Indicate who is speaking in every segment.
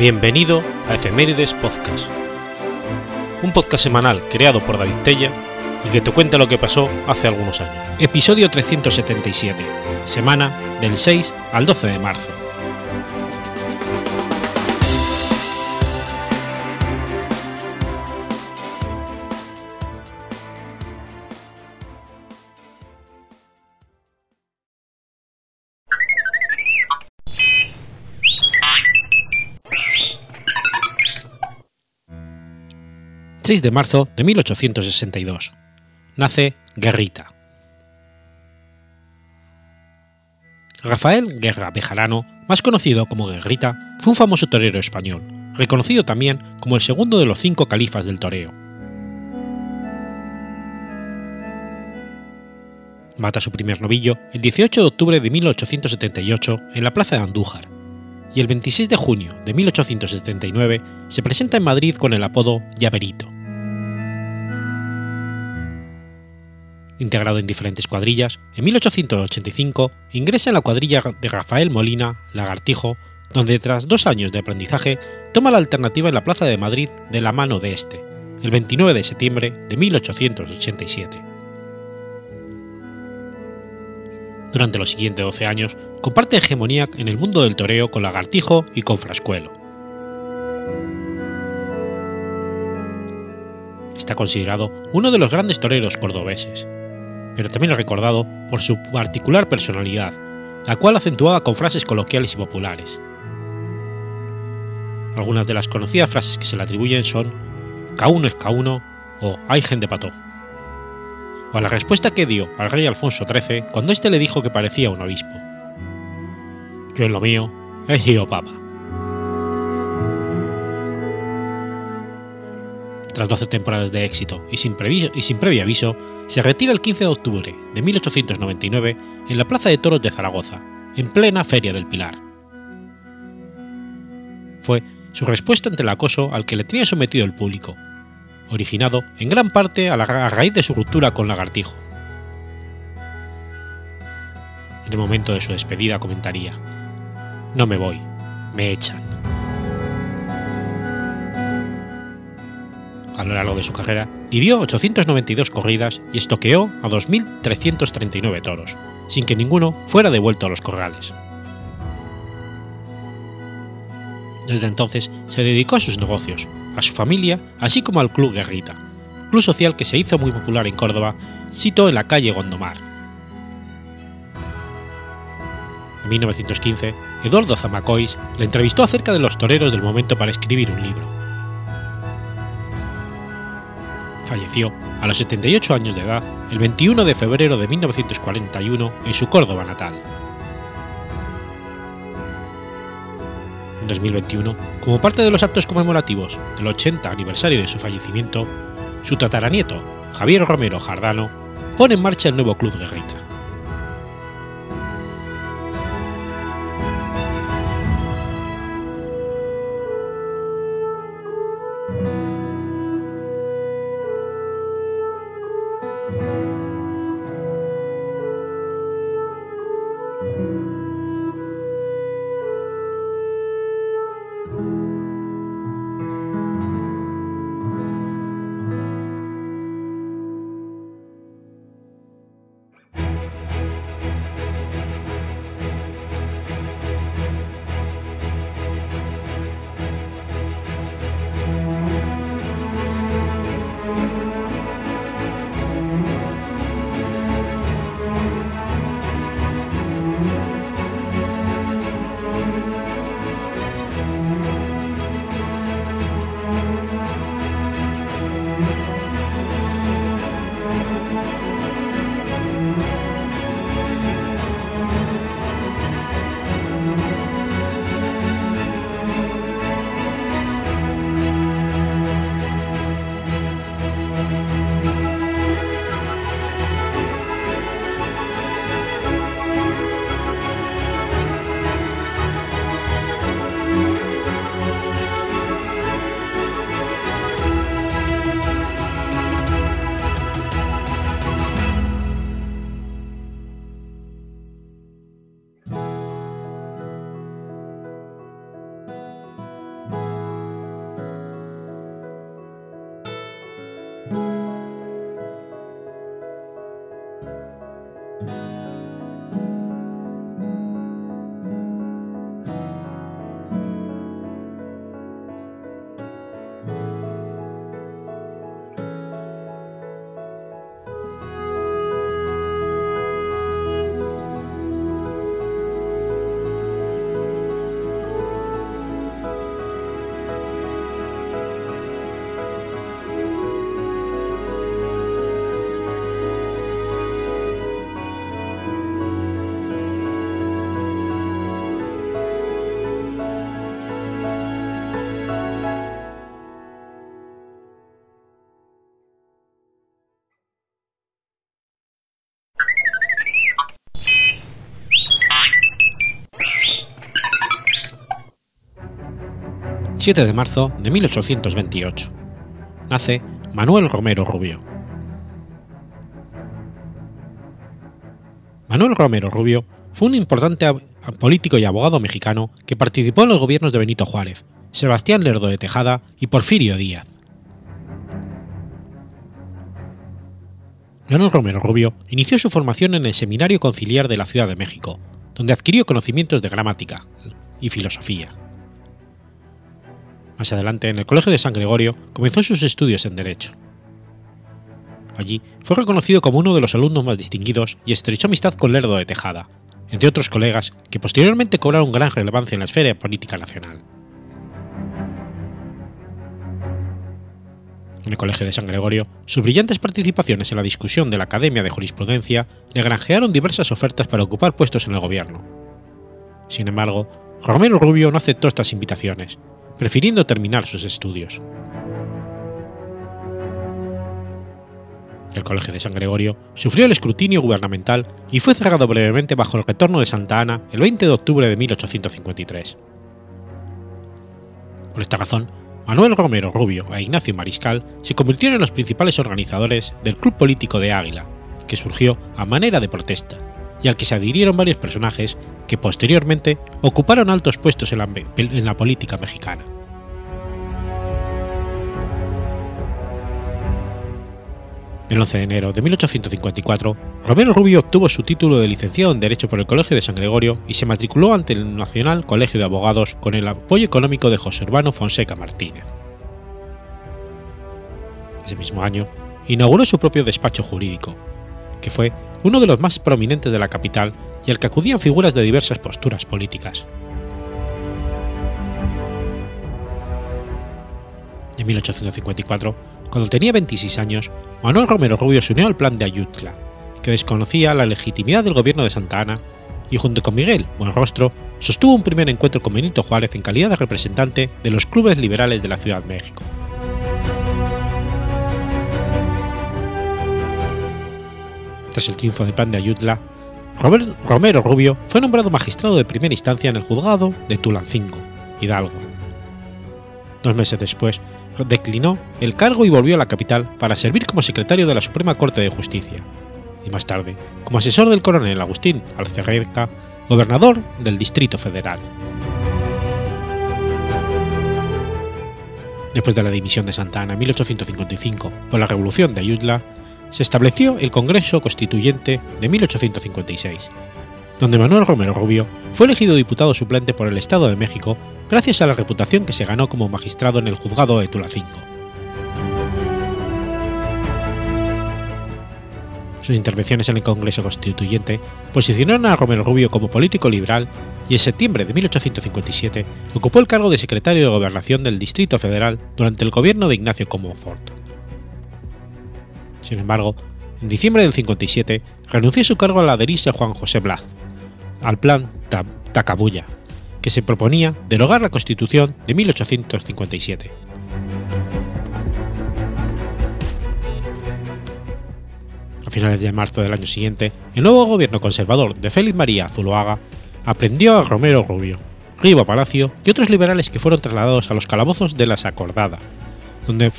Speaker 1: Bienvenido a Efemérides Podcast, un podcast semanal creado por David Tella y que te cuenta lo que pasó hace algunos años. Episodio 377, semana del 6 al 12 de marzo. 6 de marzo de 1862. Nace Guerrita. Rafael Guerra Bejarano, más conocido como Guerrita, fue un famoso torero español, reconocido también como el segundo de los cinco califas del toreo. Mata su primer novillo el 18 de octubre de 1878 en la plaza de Andújar, y el 26 de junio de 1879 se presenta en Madrid con el apodo Llaverito. Integrado en diferentes cuadrillas, en 1885 ingresa en la cuadrilla de Rafael Molina, Lagartijo, donde tras dos años de aprendizaje toma la alternativa en la Plaza de Madrid de la mano de este, el 29 de septiembre de 1887. Durante los siguientes 12 años comparte hegemonía en el mundo del toreo con Lagartijo y con Frascuelo. Está considerado uno de los grandes toreros cordobeses, pero también recordado por su particular personalidad, la cual acentuaba con frases coloquiales y populares. Algunas de las conocidas frases que se le atribuyen son K1 es K1 o hay gente pato. O a la respuesta que dio al rey Alfonso XIII cuando éste le dijo que parecía un obispo. Yo en lo mío he sido papa. Tras 12 temporadas de éxito y sin, y sin previo aviso, se retira el 15 de octubre de 1899 en la Plaza de Toros de Zaragoza, en plena Feria del Pilar. Fue su respuesta ante el acoso al que le tenía sometido el público, originado en gran parte a, raíz de su ruptura con Lagartijo. En el momento de su despedida comentaría, No me voy, me echan. A lo largo de su carrera, lidió 892 corridas y estoqueó a 2.339 toros, sin que ninguno fuera devuelto a los corrales. Desde entonces se dedicó a sus negocios, a su familia, así como al Club Guerrita, club social que se hizo muy popular en Córdoba, sito en la calle Gondomar. En 1915, Eduardo Zamacois le entrevistó acerca de los toreros del momento para escribir un libro falleció a los 78 años de edad el 21 de febrero de 1941 en su Córdoba natal. En 2021, como parte de los actos conmemorativos del 80 aniversario de su fallecimiento, su tataranieto, Javier Romero Jardano, pone en marcha el nuevo Club Guerrita. 7 de marzo de 1828. Nace Manuel Romero Rubio. Manuel Romero Rubio fue un importante político y abogado mexicano que participó en los gobiernos de Benito Juárez, Sebastián Lerdo de Tejada y Porfirio Díaz. Manuel Romero Rubio inició su formación en el Seminario Conciliar de la Ciudad de México, donde adquirió conocimientos de gramática y filosofía. Más adelante, en el Colegio de San Gregorio, comenzó sus estudios en Derecho. Allí fue reconocido como uno de los alumnos más distinguidos y estrechó amistad con Lerdo de Tejada, entre otros colegas que posteriormente cobraron gran relevancia en la esfera política nacional. En el Colegio de San Gregorio, sus brillantes participaciones en la discusión de la Academia de Jurisprudencia le granjearon diversas ofertas para ocupar puestos en el gobierno. Sin embargo, Romero Rubio no aceptó estas invitaciones, prefiriendo terminar sus estudios. El Colegio de San Gregorio sufrió el escrutinio gubernamental y fue cerrado brevemente bajo el retorno de Santa Ana el 20 de octubre de 1853. Por esta razón, Manuel Romero Rubio e Ignacio Mariscal se convirtieron en los principales organizadores del Club Político de Águila, que surgió a manera de protesta, y al que se adhirieron varios personajes que posteriormente ocuparon altos puestos en la, en la política mexicana. El 11 de enero de 1854, Romero Rubio obtuvo su título de licenciado en Derecho por el Colegio de San Gregorio y se matriculó ante el Nacional Colegio de Abogados con el apoyo económico de José Urbano Fonseca Martínez. Ese mismo año, inauguró su propio despacho jurídico, que fue uno de los más prominentes de la capital y al que acudían figuras de diversas posturas políticas. En 1854, cuando tenía 26 años, Manuel Romero Rubio se unió al plan de Ayutla, que desconocía la legitimidad del gobierno de Santa Ana, y junto con Miguel Buenrostro sostuvo un primer encuentro con Benito Juárez en calidad de representante de los clubes liberales de la Ciudad de México. Tras el triunfo del plan de Ayutla, Romero Rubio fue nombrado magistrado de primera instancia en el juzgado de Tulancingo, Hidalgo. Dos meses después, declinó el cargo y volvió a la capital para servir como secretario de la Suprema Corte de Justicia, y más tarde como asesor del coronel Agustín Alcerreca, gobernador del Distrito Federal. Después de la dimisión de Santa Ana en 1855 por la Revolución de Ayutla, se estableció el Congreso Constituyente de 1856, donde Manuel Romero Rubio fue elegido diputado suplente por el Estado de México gracias a la reputación que se ganó como magistrado en el juzgado de Tulacingo. Sus intervenciones en el Congreso Constituyente posicionaron a Romero Rubio como político liberal y en septiembre de 1857 ocupó el cargo de secretario de Gobernación del Distrito Federal durante el gobierno de Ignacio Comonfort. Sin embargo, en diciembre del 57 renunció a su cargo al adherirse Juan José Blas, al plan Tacabulla, que se proponía derogar la Constitución de 1857. A finales de marzo del año siguiente, el nuevo gobierno conservador de Félix María Zuloaga aprendió a Romero Rubio, Riva Palacio y otros liberales que fueron trasladados a los calabozos de la Sacordada, donde,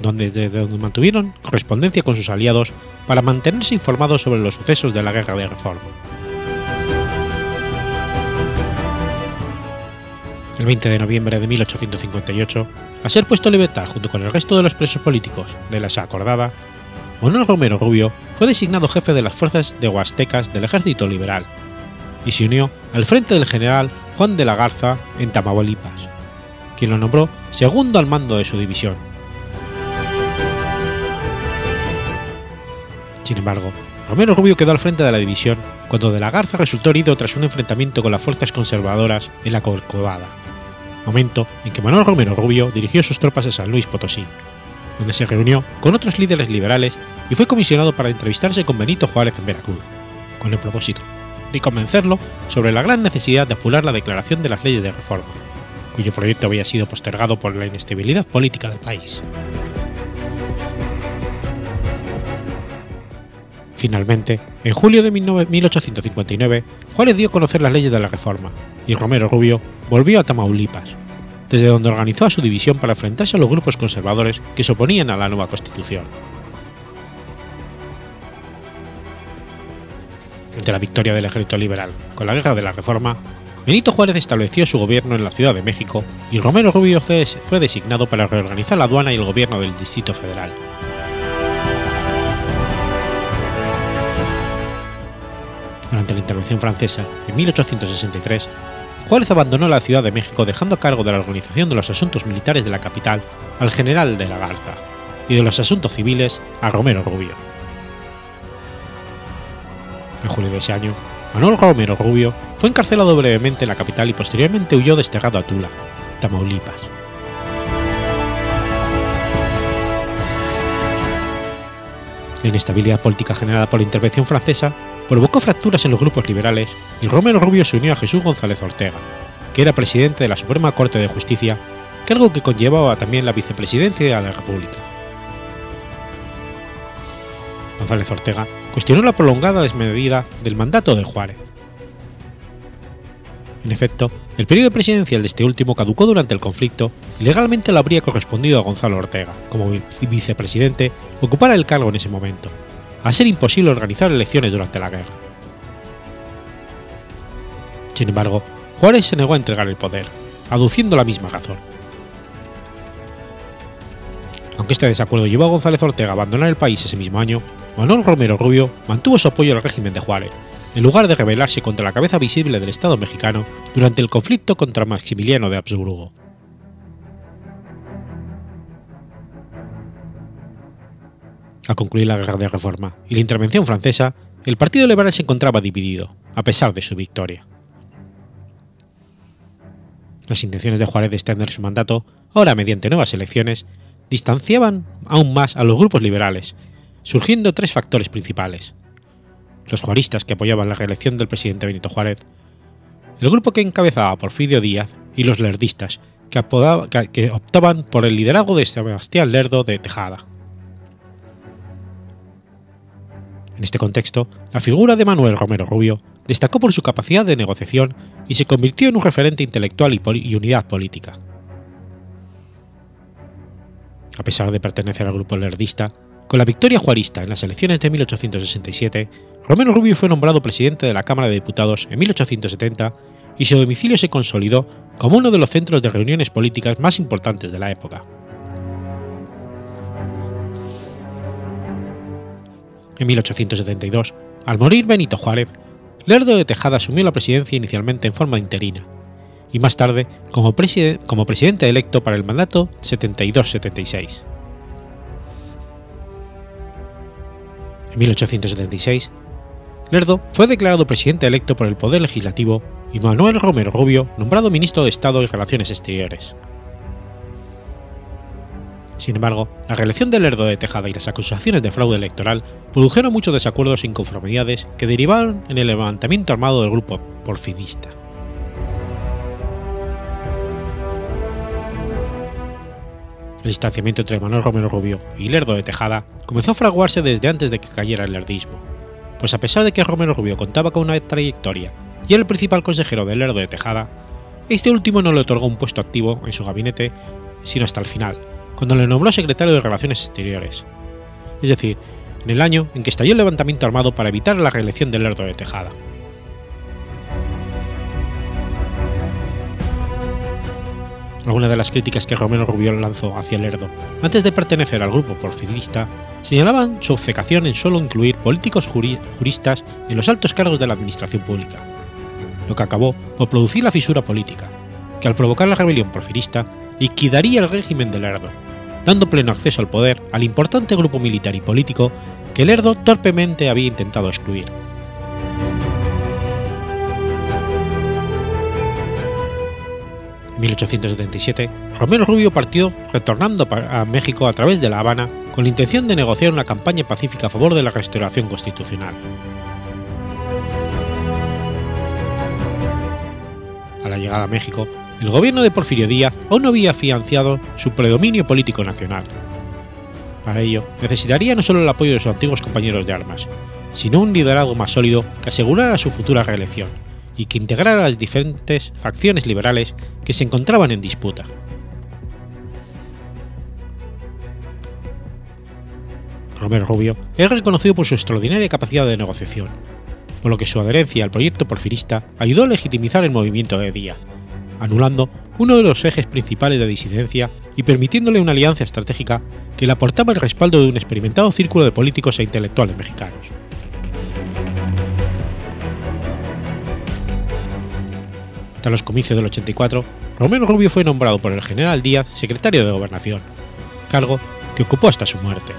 Speaker 1: donde mantuvieron correspondencia con sus aliados para mantenerse informados sobre los sucesos de la Guerra de Reforma. El 20 de noviembre de 1858, a ser puesto en libertad junto con el resto de los presos políticos de la acordada, Manuel Romero Rubio fue designado jefe de las fuerzas de Huastecas del Ejército Liberal y se unió al frente del general Juan de la Garza en Tamaulipas, quien lo nombró segundo al mando de su división. Sin embargo, Romero Rubio quedó al frente de la división cuando de la Garza resultó herido tras un enfrentamiento con las fuerzas conservadoras en la Corcovada momento en que Manuel Romero Rubio dirigió sus tropas a San Luis Potosí, donde se reunió con otros líderes liberales y fue comisionado para entrevistarse con Benito Juárez en Veracruz, con el propósito de convencerlo sobre la gran necesidad de apurar la declaración de las leyes de reforma, cuyo proyecto había sido postergado por la inestabilidad política del país. Finalmente, en julio de 1859, Juárez dio a conocer las leyes de la reforma y Romero Rubio volvió a Tamaulipas, desde donde organizó a su división para enfrentarse a los grupos conservadores que se oponían a la nueva constitución. Ante la victoria del ejército liberal con la Guerra de la Reforma, Benito Juárez estableció su gobierno en la Ciudad de México y Romero Rubio fue designado para reorganizar la aduana y el gobierno del Distrito Federal. Durante la intervención francesa, en 1863, Juárez abandonó la Ciudad de México dejando a cargo de la organización de los asuntos militares de la capital al general de la Garza y de los asuntos civiles a Romero Rubio. En julio de ese año, Manuel Romero Rubio fue encarcelado brevemente en la capital y posteriormente huyó desterrado a Tula, Tamaulipas. La inestabilidad política generada por la intervención francesa provocó fracturas en los grupos liberales y Romero Rubio se unió a Jesús González Ortega, que era presidente de la Suprema Corte de Justicia, cargo que conllevaba también la vicepresidencia de la República. González Ortega cuestionó la prolongada desmedida del mandato de Juárez. En efecto, el periodo presidencial de este último caducó durante el conflicto y legalmente le habría correspondido a Gonzalo Ortega, como vicepresidente, ocupar el cargo en ese momento, a ser imposible organizar elecciones durante la guerra. Sin embargo, Juárez se negó a entregar el poder, aduciendo la misma razón. Aunque este desacuerdo llevó a González Ortega a abandonar el país ese mismo año, Manuel Romero Rubio mantuvo su apoyo al régimen de Juárez, en lugar de rebelarse contra la cabeza visible del Estado mexicano durante el conflicto contra Maximiliano de Habsburgo. Al concluir la Guerra de Reforma y la intervención francesa, el Partido Liberal se encontraba dividido, a pesar de su victoria. Las intenciones de Juárez de extender su mandato, ahora mediante nuevas elecciones, distanciaban aún más a los grupos liberales, surgiendo tres factores principales. Los juaristas que apoyaban la reelección del presidente Benito Juárez, el grupo que encabezaba Porfirio Díaz y los lerdistas, que, que optaban por el liderazgo de Sebastián Lerdo de Tejada. En este contexto, la figura de Manuel Romero Rubio destacó por su capacidad de negociación y se convirtió en un referente intelectual y, unidad política. A pesar de pertenecer al grupo lerdista, con la victoria juarista en las elecciones de 1867, Romero Rubio fue nombrado presidente de la Cámara de Diputados en 1870 y su domicilio se consolidó como uno de los centros de reuniones políticas más importantes de la época. En 1872, al morir Benito Juárez, Lerdo de Tejada asumió la presidencia inicialmente en forma interina, y más tarde como, presidente electo para el mandato 72-76. En 1876, Lerdo fue declarado presidente electo por el Poder Legislativo y Manuel Romero Rubio nombrado ministro de Estado y Relaciones Exteriores. Sin embargo, la reelección de Lerdo de Tejada y las acusaciones de fraude electoral produjeron muchos desacuerdos e inconformidades que derivaron en el levantamiento armado del grupo porfidista. El distanciamiento entre Manuel Romero Rubio y Lerdo de Tejada comenzó a fraguarse desde antes de que cayera el lerdismo, pues a pesar de que Romero Rubio contaba con una trayectoria y era el principal consejero de Lerdo de Tejada, este último no le otorgó un puesto activo en su gabinete sino hasta el final, cuando le nombró secretario de Relaciones Exteriores, es decir, en el año en que estalló el levantamiento armado para evitar la reelección de Lerdo de Tejada. Algunas de las críticas que Romero Rubio lanzó hacia Lerdo antes de pertenecer al grupo porfirista señalaban su obcecación en solo incluir políticos juristas en los altos cargos de la administración pública, lo que acabó por producir la fisura política, que al provocar la rebelión porfirista liquidaría el régimen de Lerdo, dando pleno acceso al poder al importante grupo militar y político que Lerdo torpemente había intentado excluir. En 1877, Romero Rubio partió retornando a México a través de La Habana con la intención de negociar una campaña pacífica a favor de la restauración constitucional. A la llegada a México, el gobierno de Porfirio Díaz aún no había financiado su predominio político nacional. Para ello, necesitaría no solo el apoyo de sus antiguos compañeros de armas, sino un liderazgo más sólido que asegurara su futura reelección y que integrara las diferentes facciones liberales que se encontraban en disputa. Romero Rubio es reconocido por su extraordinaria capacidad de negociación, por lo que su adherencia al proyecto porfirista ayudó a legitimizar el movimiento de Díaz, anulando uno de los ejes principales de disidencia y permitiéndole una alianza estratégica que le aportaba el respaldo de un experimentado círculo de políticos e intelectuales mexicanos. Tras los comicios del 84, Romero Rubio fue nombrado por el general Díaz secretario de Gobernación, cargo que ocupó hasta su muerte.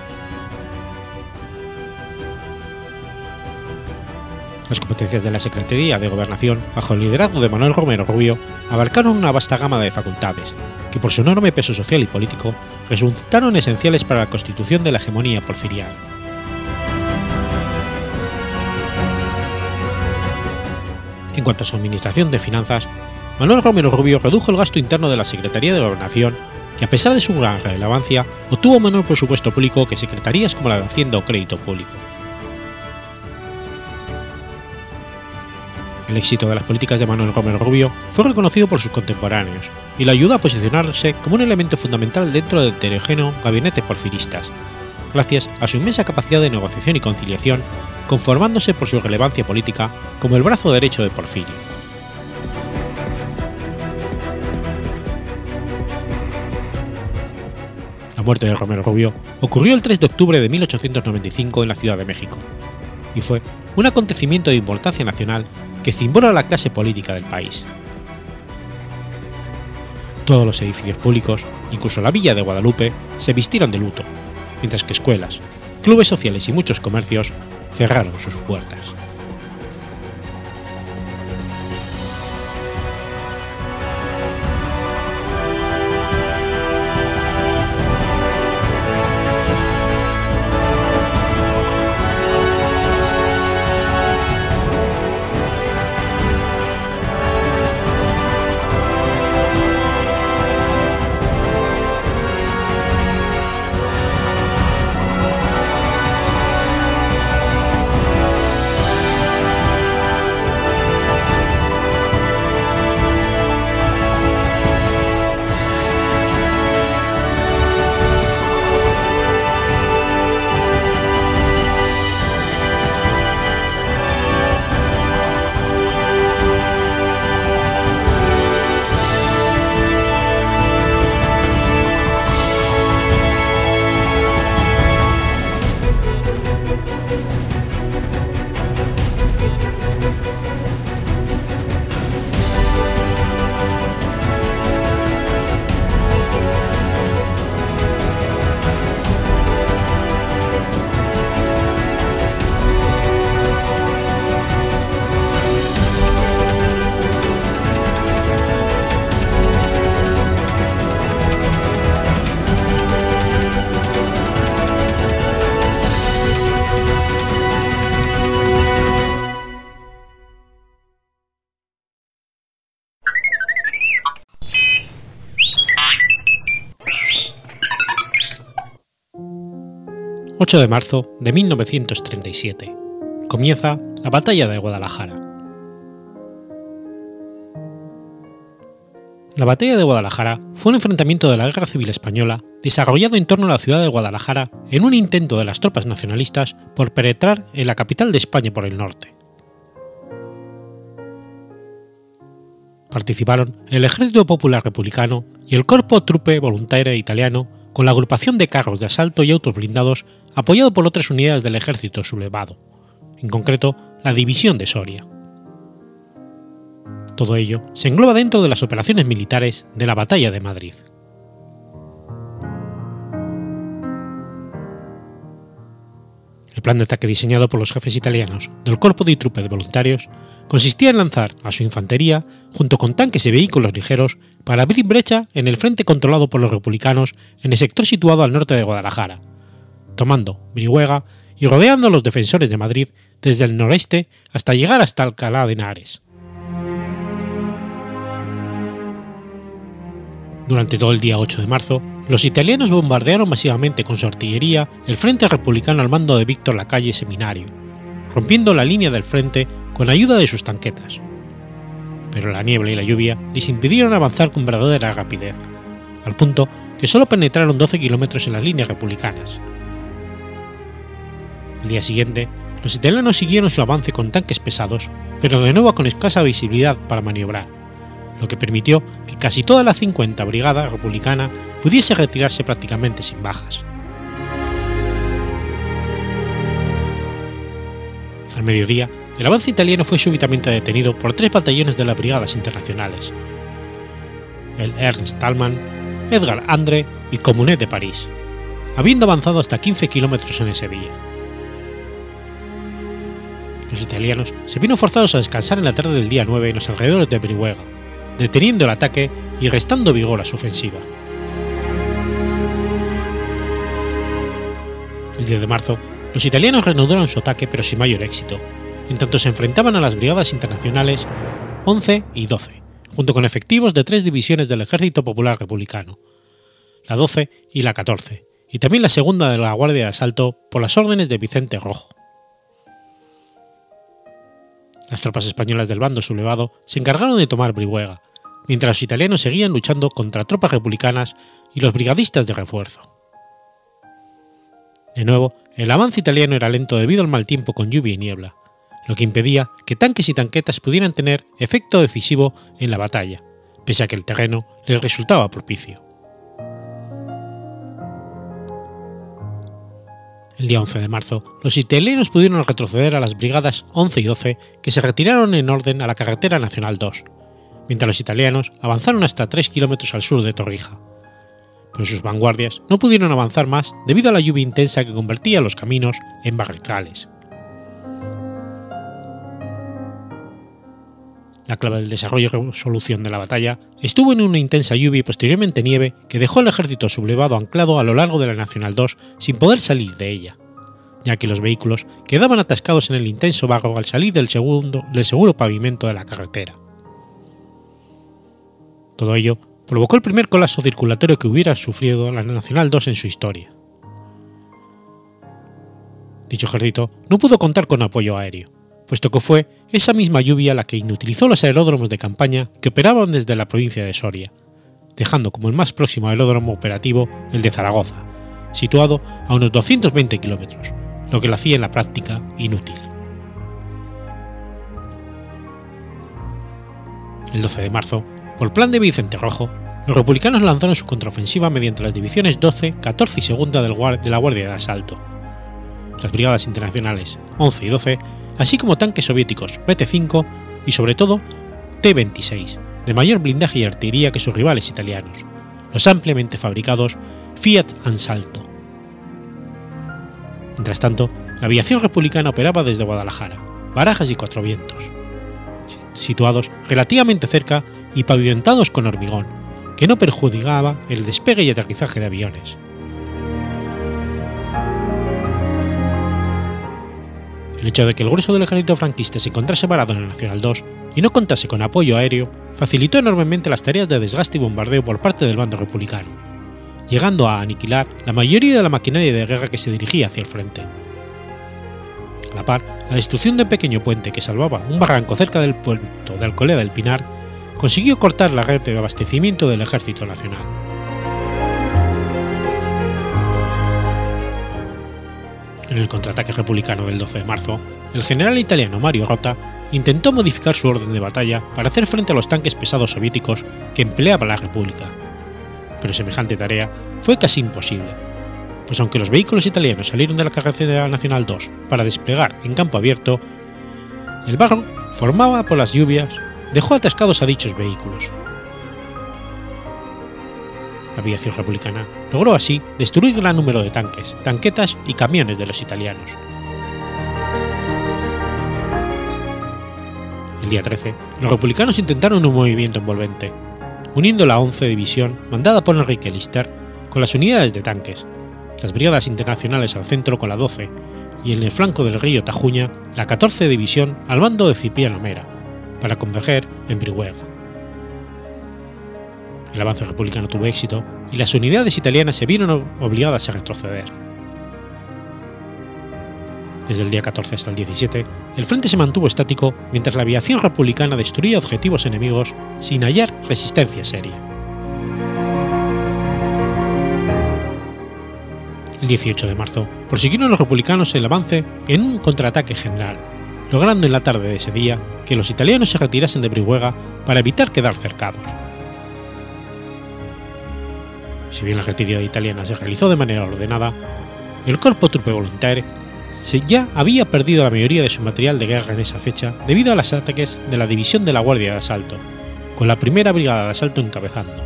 Speaker 1: Las competencias de la Secretaría de Gobernación, bajo el liderazgo de Manuel Romero Rubio, abarcaron una vasta gama de facultades, que por su enorme peso social y político resultaron esenciales para la constitución de la hegemonía porfiriana. En cuanto a su administración de finanzas, Manuel Romero Rubio redujo el gasto interno de la Secretaría de Gobernación, que a pesar de su gran relevancia, obtuvo menor presupuesto público que secretarías como la de Hacienda o Crédito Público. El éxito de las políticas de Manuel Romero Rubio fue reconocido por sus contemporáneos y le ayudó a posicionarse como un elemento fundamental dentro del heterogéneo gabinete porfiristas, gracias a su inmensa capacidad de negociación y conciliación, conformándose por su relevancia política como el brazo derecho de Porfirio. La muerte de Romero Rubio ocurrió el 3 de octubre de 1895 en la Ciudad de México, y fue un acontecimiento de importancia nacional que cimbró la clase política del país. Todos los edificios públicos, incluso la villa de Guadalupe, se vistieron de luto, mientras que escuelas, clubes sociales y muchos comercios cerraron sus puertas. 8 de marzo de 1937. Comienza la Batalla de Guadalajara. La Batalla de Guadalajara fue un enfrentamiento de la Guerra Civil Española desarrollado en torno a la ciudad de Guadalajara en un intento de las tropas nacionalistas por penetrar en la capital de España por el norte. Participaron el Ejército Popular Republicano y el Corpo Truppe Volontaria Italiano con la agrupación de carros de asalto y autos blindados apoyado por otras unidades del ejército sublevado, en concreto la División de Soria. Todo ello se engloba dentro de las operaciones militares de la Batalla de Madrid. El plan de ataque diseñado por los jefes italianos del Corpo de Truppe de Voluntarios consistía en lanzar a su infantería, junto con tanques y vehículos ligeros, para abrir brecha en el frente controlado por los republicanos en el sector situado al norte de Guadalajara, tomando Brihuega y rodeando a los defensores de Madrid desde el noreste hasta llegar hasta Alcalá de Henares. Durante todo el día 8 de marzo, los italianos bombardearon masivamente con su artillería el frente republicano al mando de Víctor Lacalle Seminario, rompiendo la línea del frente con ayuda de sus tanquetas, pero la niebla y la lluvia les impidieron avanzar con verdadera rapidez, al punto que solo penetraron 12 kilómetros en las líneas republicanas. Al día siguiente, los italianos siguieron su avance con tanques pesados, pero de nuevo con escasa visibilidad para maniobrar, lo que permitió que casi toda la 50 Brigada Republicana pudiese retirarse prácticamente sin bajas. Al mediodía, el avance italiano fue súbitamente detenido por tres batallones de las Brigadas Internacionales, el Ernst Talman, Edgar Andre y Comunet de París, habiendo avanzado hasta 15 kilómetros en ese día. Los italianos se vieron forzados a descansar en la tarde del día 9 en los alrededores de Brihuega, deteniendo el ataque y restando vigor a su ofensiva. El 10 de marzo, los italianos reanudaron su ataque pero sin mayor éxito, en tanto se enfrentaban a las brigadas internacionales 11 y 12, junto con efectivos de tres divisiones del Ejército Popular Republicano, la 12 y la 14, y también la segunda de la Guardia de Asalto por las órdenes de Vicente Rojo. Las tropas españolas del bando sublevado se encargaron de tomar Brihuega, mientras los italianos seguían luchando contra tropas republicanas y los brigadistas de refuerzo. De nuevo, el avance italiano era lento debido al mal tiempo con lluvia y niebla, lo que impedía que tanques y tanquetas pudieran tener efecto decisivo en la batalla, pese a que el terreno les resultaba propicio. El día 11 de marzo, los italianos pudieron retroceder a las brigadas 11 y 12 que se retiraron en orden a la carretera nacional 2, mientras los italianos avanzaron hasta 3 kilómetros al sur de Torrija. Pero sus vanguardias no pudieron avanzar más debido a la lluvia intensa que convertía los caminos en barrizales. La clave del desarrollo y resolución de la batalla estuvo en una intensa lluvia y posteriormente nieve que dejó al ejército sublevado anclado a lo largo de la Nacional 2 sin poder salir de ella, ya que los vehículos quedaban atascados en el intenso barro al salir del, segundo, del seguro pavimento de la carretera. Todo ello provocó el primer colapso circulatorio que hubiera sufrido la Nacional 2 en su historia. Dicho ejército no pudo contar con apoyo aéreo, puesto que fue esa misma lluvia la que inutilizó los aeródromos de campaña que operaban desde la provincia de Soria, dejando como el más próximo aeródromo operativo el de Zaragoza, situado a unos 220 kilómetros, lo que lo hacía en la práctica inútil. El 12 de marzo, por plan de Vicente Rojo, los republicanos lanzaron su contraofensiva mediante las divisiones 12, 14 y 2 de la Guardia de Asalto. Las brigadas internacionales 11 y 12 así como tanques soviéticos PT-5 y sobre todo T-26, de mayor blindaje y artillería que sus rivales italianos, los ampliamente fabricados Fiat Ansalto. Mientras tanto, la aviación republicana operaba desde Guadalajara, Barajas y Cuatro Vientos, situados relativamente cerca y pavimentados con hormigón, que no perjudicaba el despegue y aterrizaje de aviones. El hecho de que el grueso del ejército franquista se encontrase parado en el Nacional 2 y no contase con apoyo aéreo facilitó enormemente las tareas de desgaste y bombardeo por parte del bando republicano, llegando a aniquilar la mayoría de la maquinaria de guerra que se dirigía hacia el frente. A la par, la destrucción de un pequeño puente que salvaba un barranco cerca del puerto de Alcolea del Pinar consiguió cortar la red de abastecimiento del ejército nacional. En el contraataque republicano del 12 de marzo, el general italiano Mario Rota intentó modificar su orden de batalla para hacer frente a los tanques pesados soviéticos que empleaba la República, pero semejante tarea fue casi imposible, pues aunque los vehículos italianos salieron de la carretera nacional 2 para desplegar en campo abierto, el barro formado por las lluvias dejó atascados a dichos vehículos, aviación republicana logró así destruir gran número de tanques, tanquetas y camiones de los italianos. El día 13, los republicanos intentaron un movimiento envolvente, uniendo la 11 División, mandada por Enrique Lister, con las unidades de tanques, las brigadas internacionales al centro con la 12 y en el flanco del río Tajuña la 14 División al mando de Cipriano Mera, para converger en Brihuega. El avance republicano tuvo éxito y las unidades italianas se vieron obligadas a retroceder. Desde el día 14 hasta el 17, el frente se mantuvo estático mientras la aviación republicana destruía objetivos enemigos sin hallar resistencia seria. El 18 de marzo prosiguieron los republicanos el avance en un contraataque general, logrando en la tarde de ese día que los italianos se retirasen de Brihuega para evitar quedar cercados. Si bien la retirada italiana se realizó de manera ordenada, el Corpo Truppe Volontaire ya había perdido la mayoría de su material de guerra en esa fecha debido a los ataques de la División de la Guardia de Asalto, con la primera brigada de asalto encabezando.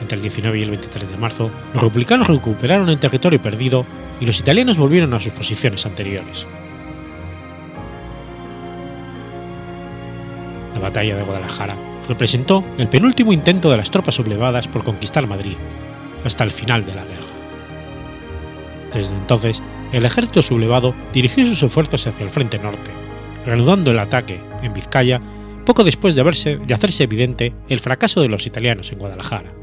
Speaker 1: Entre el 19 y el 23 de marzo, los republicanos recuperaron el territorio perdido y los italianos volvieron a sus posiciones anteriores. La batalla de Guadalajara representó el penúltimo intento de las tropas sublevadas por conquistar Madrid, hasta el final de la guerra. Desde entonces, el ejército sublevado dirigió sus esfuerzos hacia el frente norte, reanudando el ataque en Vizcaya poco después de, de hacerse evidente el fracaso de los italianos en Guadalajara.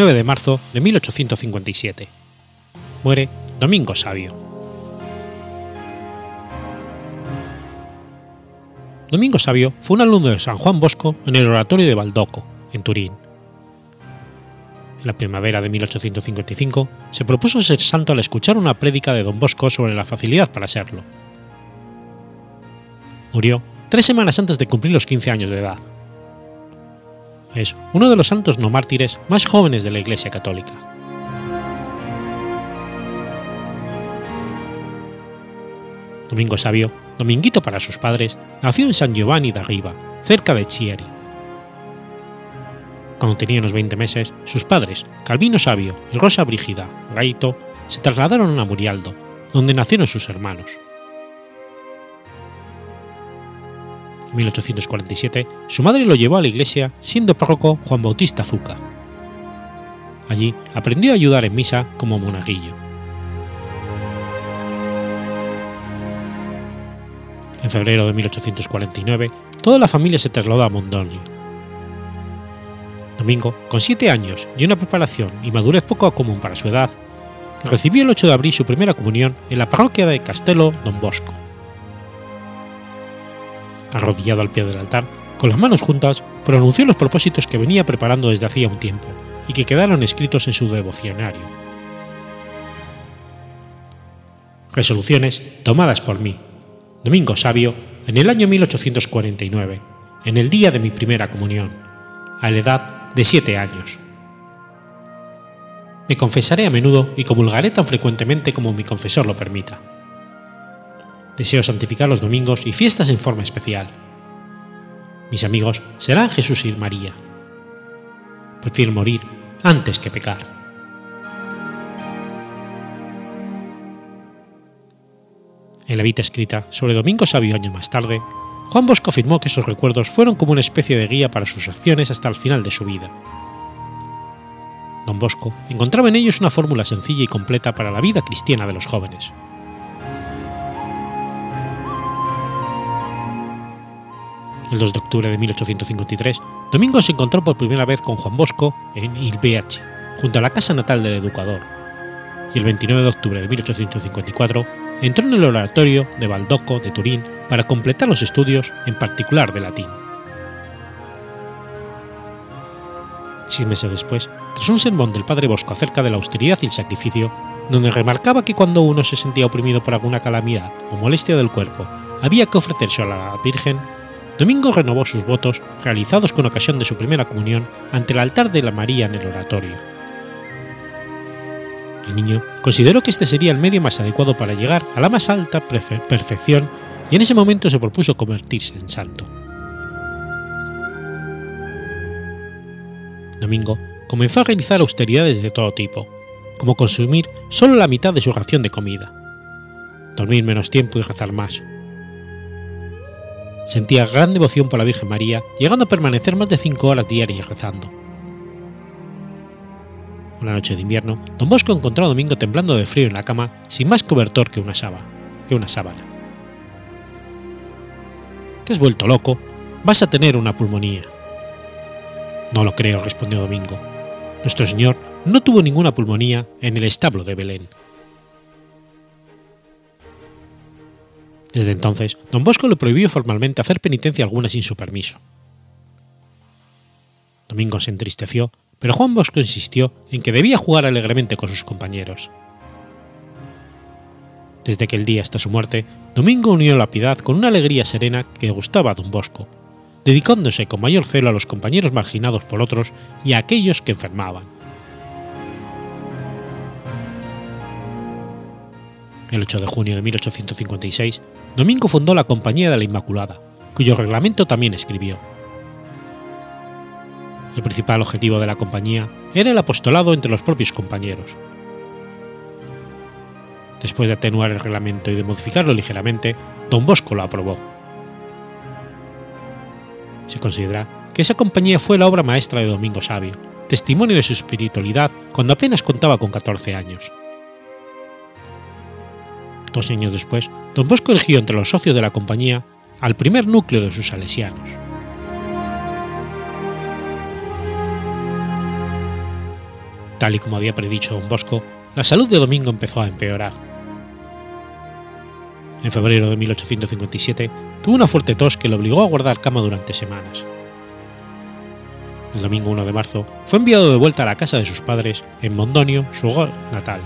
Speaker 1: 9 de marzo de 1857. Muere Domingo Sabio. Domingo Sabio fue un alumno de San Juan Bosco en el oratorio de Baldoco, en Turín. En la primavera de 1855 se propuso ser santo al escuchar una prédica de Don Bosco sobre la facilidad para serlo. Murió tres semanas antes de cumplir los 15 años de edad es uno de los santos no mártires más jóvenes de la Iglesia Católica. Domingo Sabio, Dominguito para sus padres, nació en San Giovanni da Riva, cerca de Chieri. Cuando tenía unos 20 meses, sus padres, Calvino Sabio y Rosa Brígida Gaito, se trasladaron a Murialdo, donde nacieron sus hermanos. 1847, su madre lo llevó a la iglesia siendo párroco Juan Bautista Zuca. Allí aprendió a ayudar en misa como monaguillo. En febrero de 1849, toda la familia se trasladó a Mondonio. Domingo, con siete años y una preparación y madurez poco común para su edad, recibió el 8 de abril su primera comunión en la parroquia de Castelo Don Bosco arrodillado al pie del altar, con las manos juntas, pronunció los propósitos que venía preparando desde hacía un tiempo y que quedaron escritos en su devocionario. Resoluciones tomadas por mí, Domingo Sabio, en el año 1849, en el día de mi primera comunión, a la edad de siete años. Me confesaré a menudo y comulgaré tan frecuentemente como mi confesor lo permita deseo santificar los domingos y fiestas en forma especial. Mis amigos serán Jesús y María. Prefiero morir antes que pecar. En la vida escrita sobre Domingo Sabio años más tarde, Juan Bosco afirmó que sus recuerdos fueron como una especie de guía para sus acciones hasta el final de su vida. Don Bosco encontraba en ellos una fórmula sencilla y completa para la vida cristiana de los jóvenes. El 2 de octubre de 1853, Domingo se encontró por primera vez con Juan Bosco en Ilbeach, junto a la casa natal del educador, y el 29 de octubre de 1854 entró en el oratorio de Baldoco de Turín para completar los estudios, en particular de latín. Seis meses después, tras un sermón del padre Bosco acerca de la austeridad y el sacrificio, donde remarcaba que cuando uno se sentía oprimido por alguna calamidad o molestia del cuerpo, había que ofrecerse a la Virgen Domingo renovó sus votos realizados con ocasión de su primera comunión ante el altar de la María en el oratorio. El niño consideró que este sería el medio más adecuado para llegar a la más alta perfección y en ese momento se propuso convertirse en santo. Domingo comenzó a realizar austeridades de todo tipo, como consumir solo la mitad de su ración de comida, dormir menos tiempo y rezar más. Sentía gran devoción por la Virgen María, llegando a permanecer más de cinco horas diarias rezando. Una noche de invierno, don Bosco encontró a Domingo temblando de frío en la cama, sin más cobertor que una sábana. Que una sábana. Te has vuelto loco, vas a tener una pulmonía. No lo creo, respondió Domingo. Nuestro Señor no tuvo ninguna pulmonía en el establo de Belén. Desde entonces, don Bosco le prohibió formalmente hacer penitencia alguna sin su permiso. Domingo se entristeció, pero Juan Bosco insistió en que debía jugar alegremente con sus compañeros. Desde aquel día hasta su muerte, Domingo unió la piedad con una alegría serena que gustaba a don Bosco, dedicándose con mayor celo a los compañeros marginados por otros y a aquellos que enfermaban. El 8 de junio de 1856, Domingo fundó la Compañía de la Inmaculada, cuyo reglamento también escribió. El principal objetivo de la compañía era el apostolado entre los propios compañeros. Después de atenuar el reglamento y de modificarlo ligeramente, don Bosco lo aprobó. Se considera que esa compañía fue la obra maestra de Domingo Sabio, testimonio de su espiritualidad cuando apenas contaba con 14 años. Dos años después, don Bosco eligió entre los socios de la compañía al primer núcleo de sus salesianos. Tal y como había predicho don Bosco, la salud de Domingo empezó a empeorar. En febrero de 1857 tuvo una fuerte tos que le obligó a guardar cama durante semanas. El domingo 1 de marzo fue enviado de vuelta a la casa de sus padres en Mondonio, su hogar natal.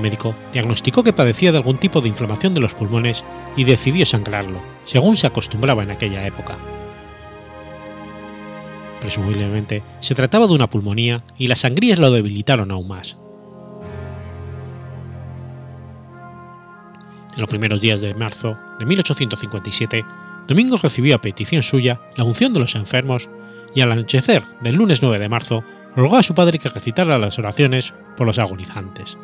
Speaker 1: Médico diagnosticó que padecía de algún tipo de inflamación de los pulmones y decidió sangrarlo, según se acostumbraba en aquella época. Presumiblemente se trataba de una pulmonía y las sangrías lo debilitaron aún más. En los primeros días de marzo de 1857, Domingo recibió a petición suya la unción de los enfermos y al anochecer del lunes 9 de marzo rogó a su padre que recitara las oraciones por los agonizantes.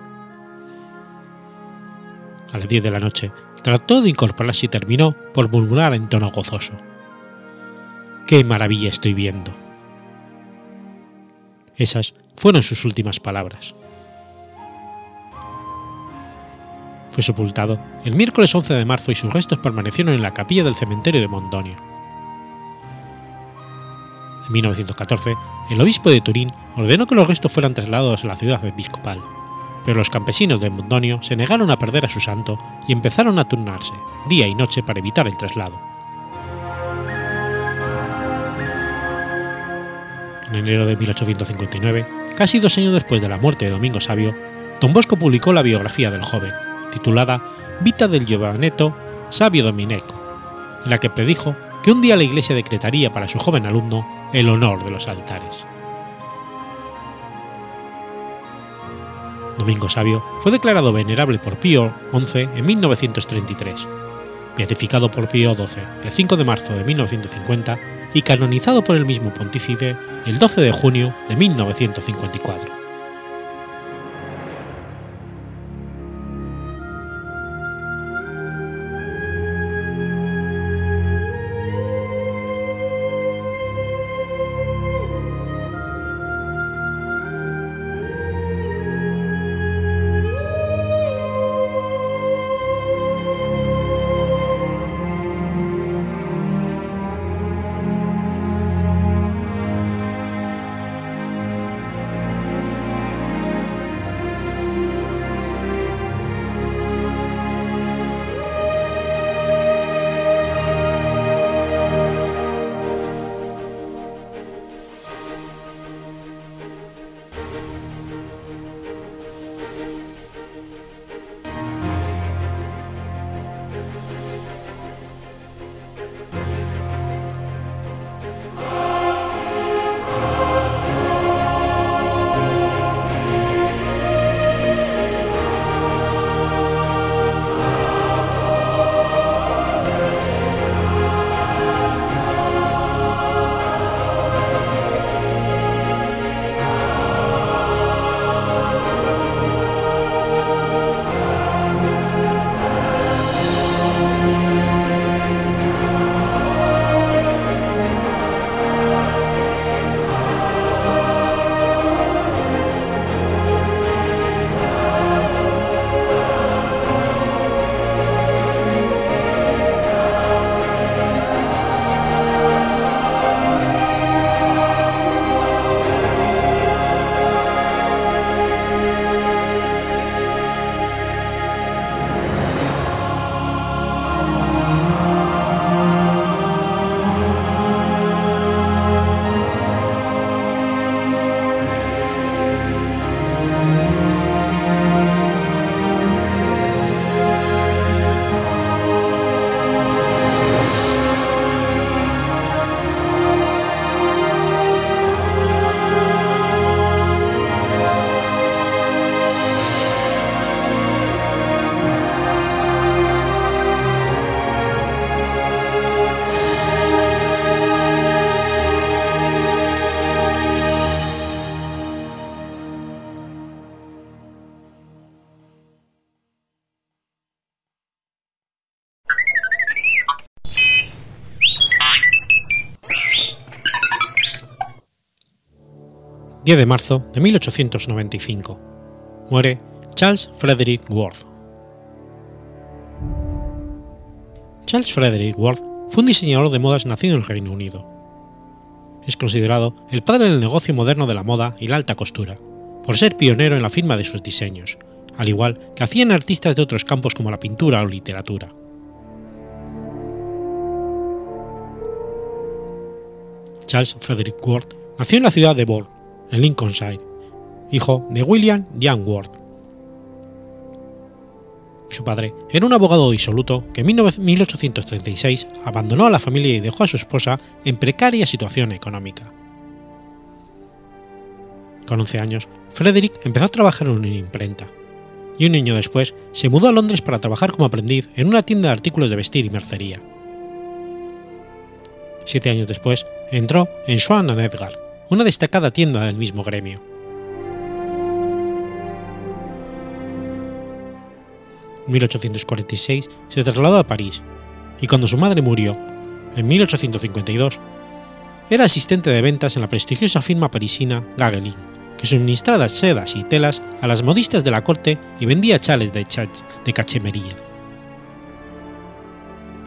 Speaker 1: A las 10 de la noche trató de incorporarse y terminó por murmurar en tono gozoso. ¡Qué maravilla estoy viendo! Esas fueron sus últimas palabras. Fue sepultado el miércoles 11 de marzo y sus restos permanecieron en la capilla del cementerio de Mondonio. En 1914, el obispo de Turín ordenó que los restos fueran trasladados a la ciudad episcopal, pero los campesinos de Mondonio se negaron a perder a su santo y empezaron a turnarse, día y noche, para evitar el traslado. En enero de 1859, casi dos años después de la muerte de Domingo Sabio, Don Bosco publicó la biografía del joven, titulada Vita del Giovanetto Sabio Dominico, en la que predijo que un día la Iglesia decretaría para su joven alumno el honor de los altares. Domingo Sabio fue declarado venerable por Pío XI en 1933, beatificado por Pío XII el 5 de marzo de 1950 y canonizado por el mismo pontífice el 12 de junio de 1954. 10 de marzo de 1895. Muere Charles Frederick Worth. Charles Frederick Worth fue un diseñador de modas nacido en el Reino Unido. Es considerado el padre del negocio moderno de la moda y la alta costura, por ser pionero en la firma de sus diseños, al igual que hacían artistas de otros campos como la pintura o literatura. Charles Frederick Worth nació en la ciudad de Bourne, en Lincolnshire, hijo de William Young Worth. Su padre era un abogado disoluto que en 1836 abandonó a la familia y dejó a su esposa en precaria situación económica. Con 11 años, Frederick empezó a trabajar en una imprenta, y un año después se mudó a Londres para trabajar como aprendiz en una tienda de artículos de vestir y mercería. Siete años después, entró en Swan Edgar, una destacada tienda del mismo gremio. En 1846 se trasladó a París y cuando su madre murió, en 1852, era asistente de ventas en la prestigiosa firma parisina Gagelin, que suministraba sedas y telas a las modistas de la corte y vendía chales de, de cachemería.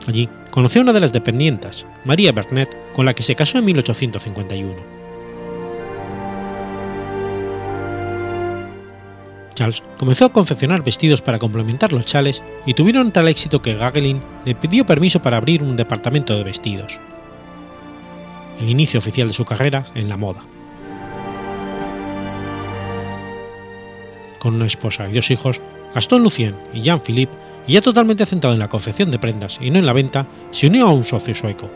Speaker 1: Allí conoció a una de las dependientas, María Bernet, con la que se casó en 1851. Charles comenzó a confeccionar vestidos para complementar los chales y tuvieron tal éxito que Gagelin le pidió permiso para abrir un departamento de vestidos. El inicio oficial de su carrera en la moda. Con una esposa y dos hijos, Gaston Lucien y Jean-Philippe, y ya totalmente centrado en la confección de prendas y no en la venta, se unió a un socio sueco,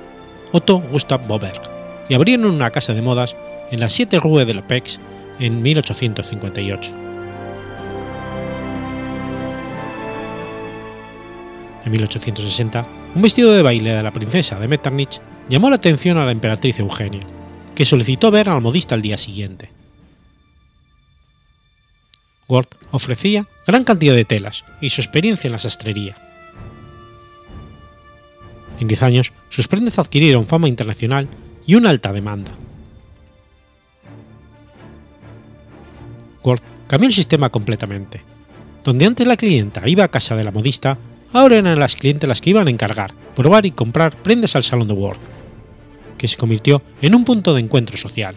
Speaker 1: Otto Gustav Boberg, y abrieron una casa de modas en las 7 Rue de la Pex en 1858. En 1860, un vestido de baile de la princesa de Metternich llamó la atención a la emperatriz Eugenia, que solicitó ver al modista al día siguiente. Ward ofrecía gran cantidad de telas y su experiencia en la sastrería. En 10 años, sus prendas adquirieron fama internacional y una alta demanda. Ward cambió el sistema completamente. Donde antes la clienta iba a casa de la modista, ahora eran las clientes las que iban a encargar, probar y comprar prendas al salón de Ward, que se convirtió en un punto de encuentro social.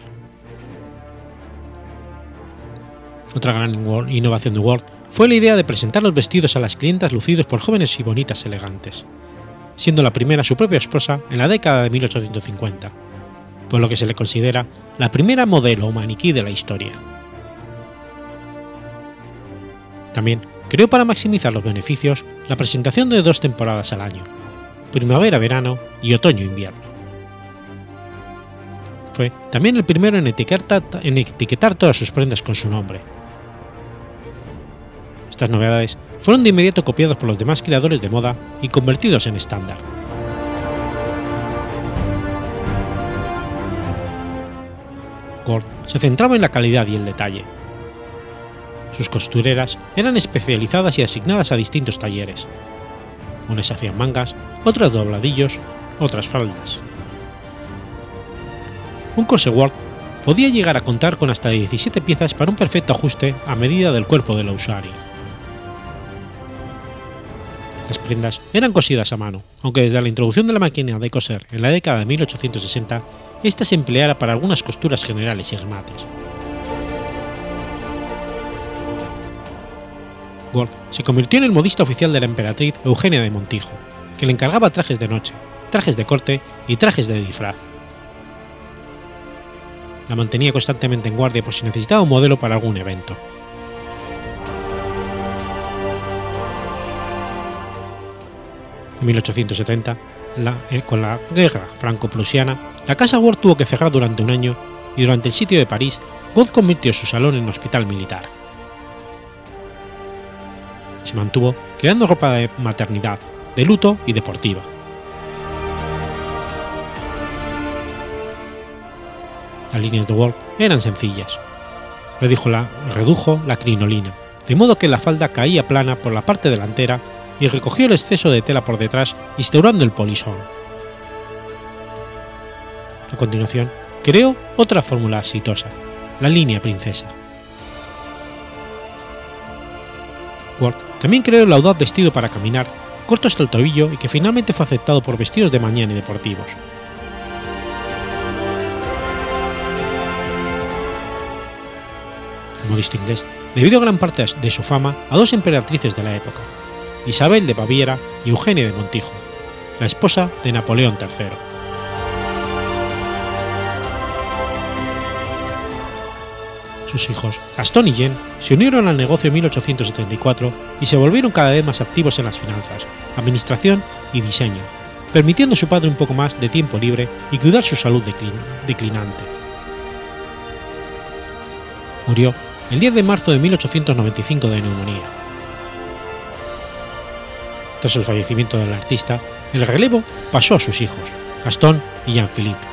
Speaker 1: Otra gran innovación de Ward fue la idea de presentar los vestidos a las clientas lucidos por jóvenes y bonitas elegantes, siendo la primera su propia esposa en la década de 1850, por lo que se le considera la primera modelo o maniquí de la historia. También creó para maximizar los beneficios la presentación de dos temporadas al año, primavera-verano y otoño-invierno. Fue también el primero en etiquetar, todas sus prendas con su nombre, estas novedades fueron de inmediato copiadas por los demás creadores de moda y convertidos en estándar. Gord se centraba en la calidad y el detalle. Sus costureras eran especializadas y asignadas a distintos talleres. Unas hacían mangas, otras dobladillos, otras faldas. Un corse Ward podía llegar a contar con hasta 17 piezas para un perfecto ajuste a medida del cuerpo del usuario. Las prendas eran cosidas a mano, aunque desde la introducción de la máquina de coser en la década de 1860, ésta se empleara para algunas costuras generales y remates. Se convirtió en el modista oficial de la emperatriz Eugenia de Montijo, que le encargaba trajes de noche, trajes de corte y trajes de disfraz. La mantenía constantemente en guardia por si necesitaba un modelo para algún evento. En 1870, eh, con la guerra franco-prusiana, la Casa Ward tuvo que cerrar durante un año y durante el sitio de París, God convirtió su salón en hospital militar. Se mantuvo creando ropa de maternidad, de luto y deportiva. Las líneas de Ward eran sencillas. Redujo la, redujo la crinolina, de modo que la falda caía plana por la parte delantera y recogió el exceso de tela por detrás, instaurando el polisón. A continuación, creó otra fórmula exitosa, la línea princesa. También creó el audaz vestido para caminar, corto hasta el tobillo y que finalmente fue aceptado por vestidos de mañana y deportivos. El modisto inglés debido gran parte de su fama a dos emperatrices de la época, Isabel de Baviera y Eugenia de Montijo, la esposa de Napoleón III. Sus hijos, Gastón y Jean, se unieron al negocio en 1874 y se volvieron cada vez más activos en las finanzas, administración y diseño, permitiendo a su padre un poco más de tiempo libre y cuidar su salud declinante. Murió el 10 de marzo de 1895 de neumonía. Tras el fallecimiento del artista, el relevo pasó a sus hijos, Gastón y Jean-Philippe.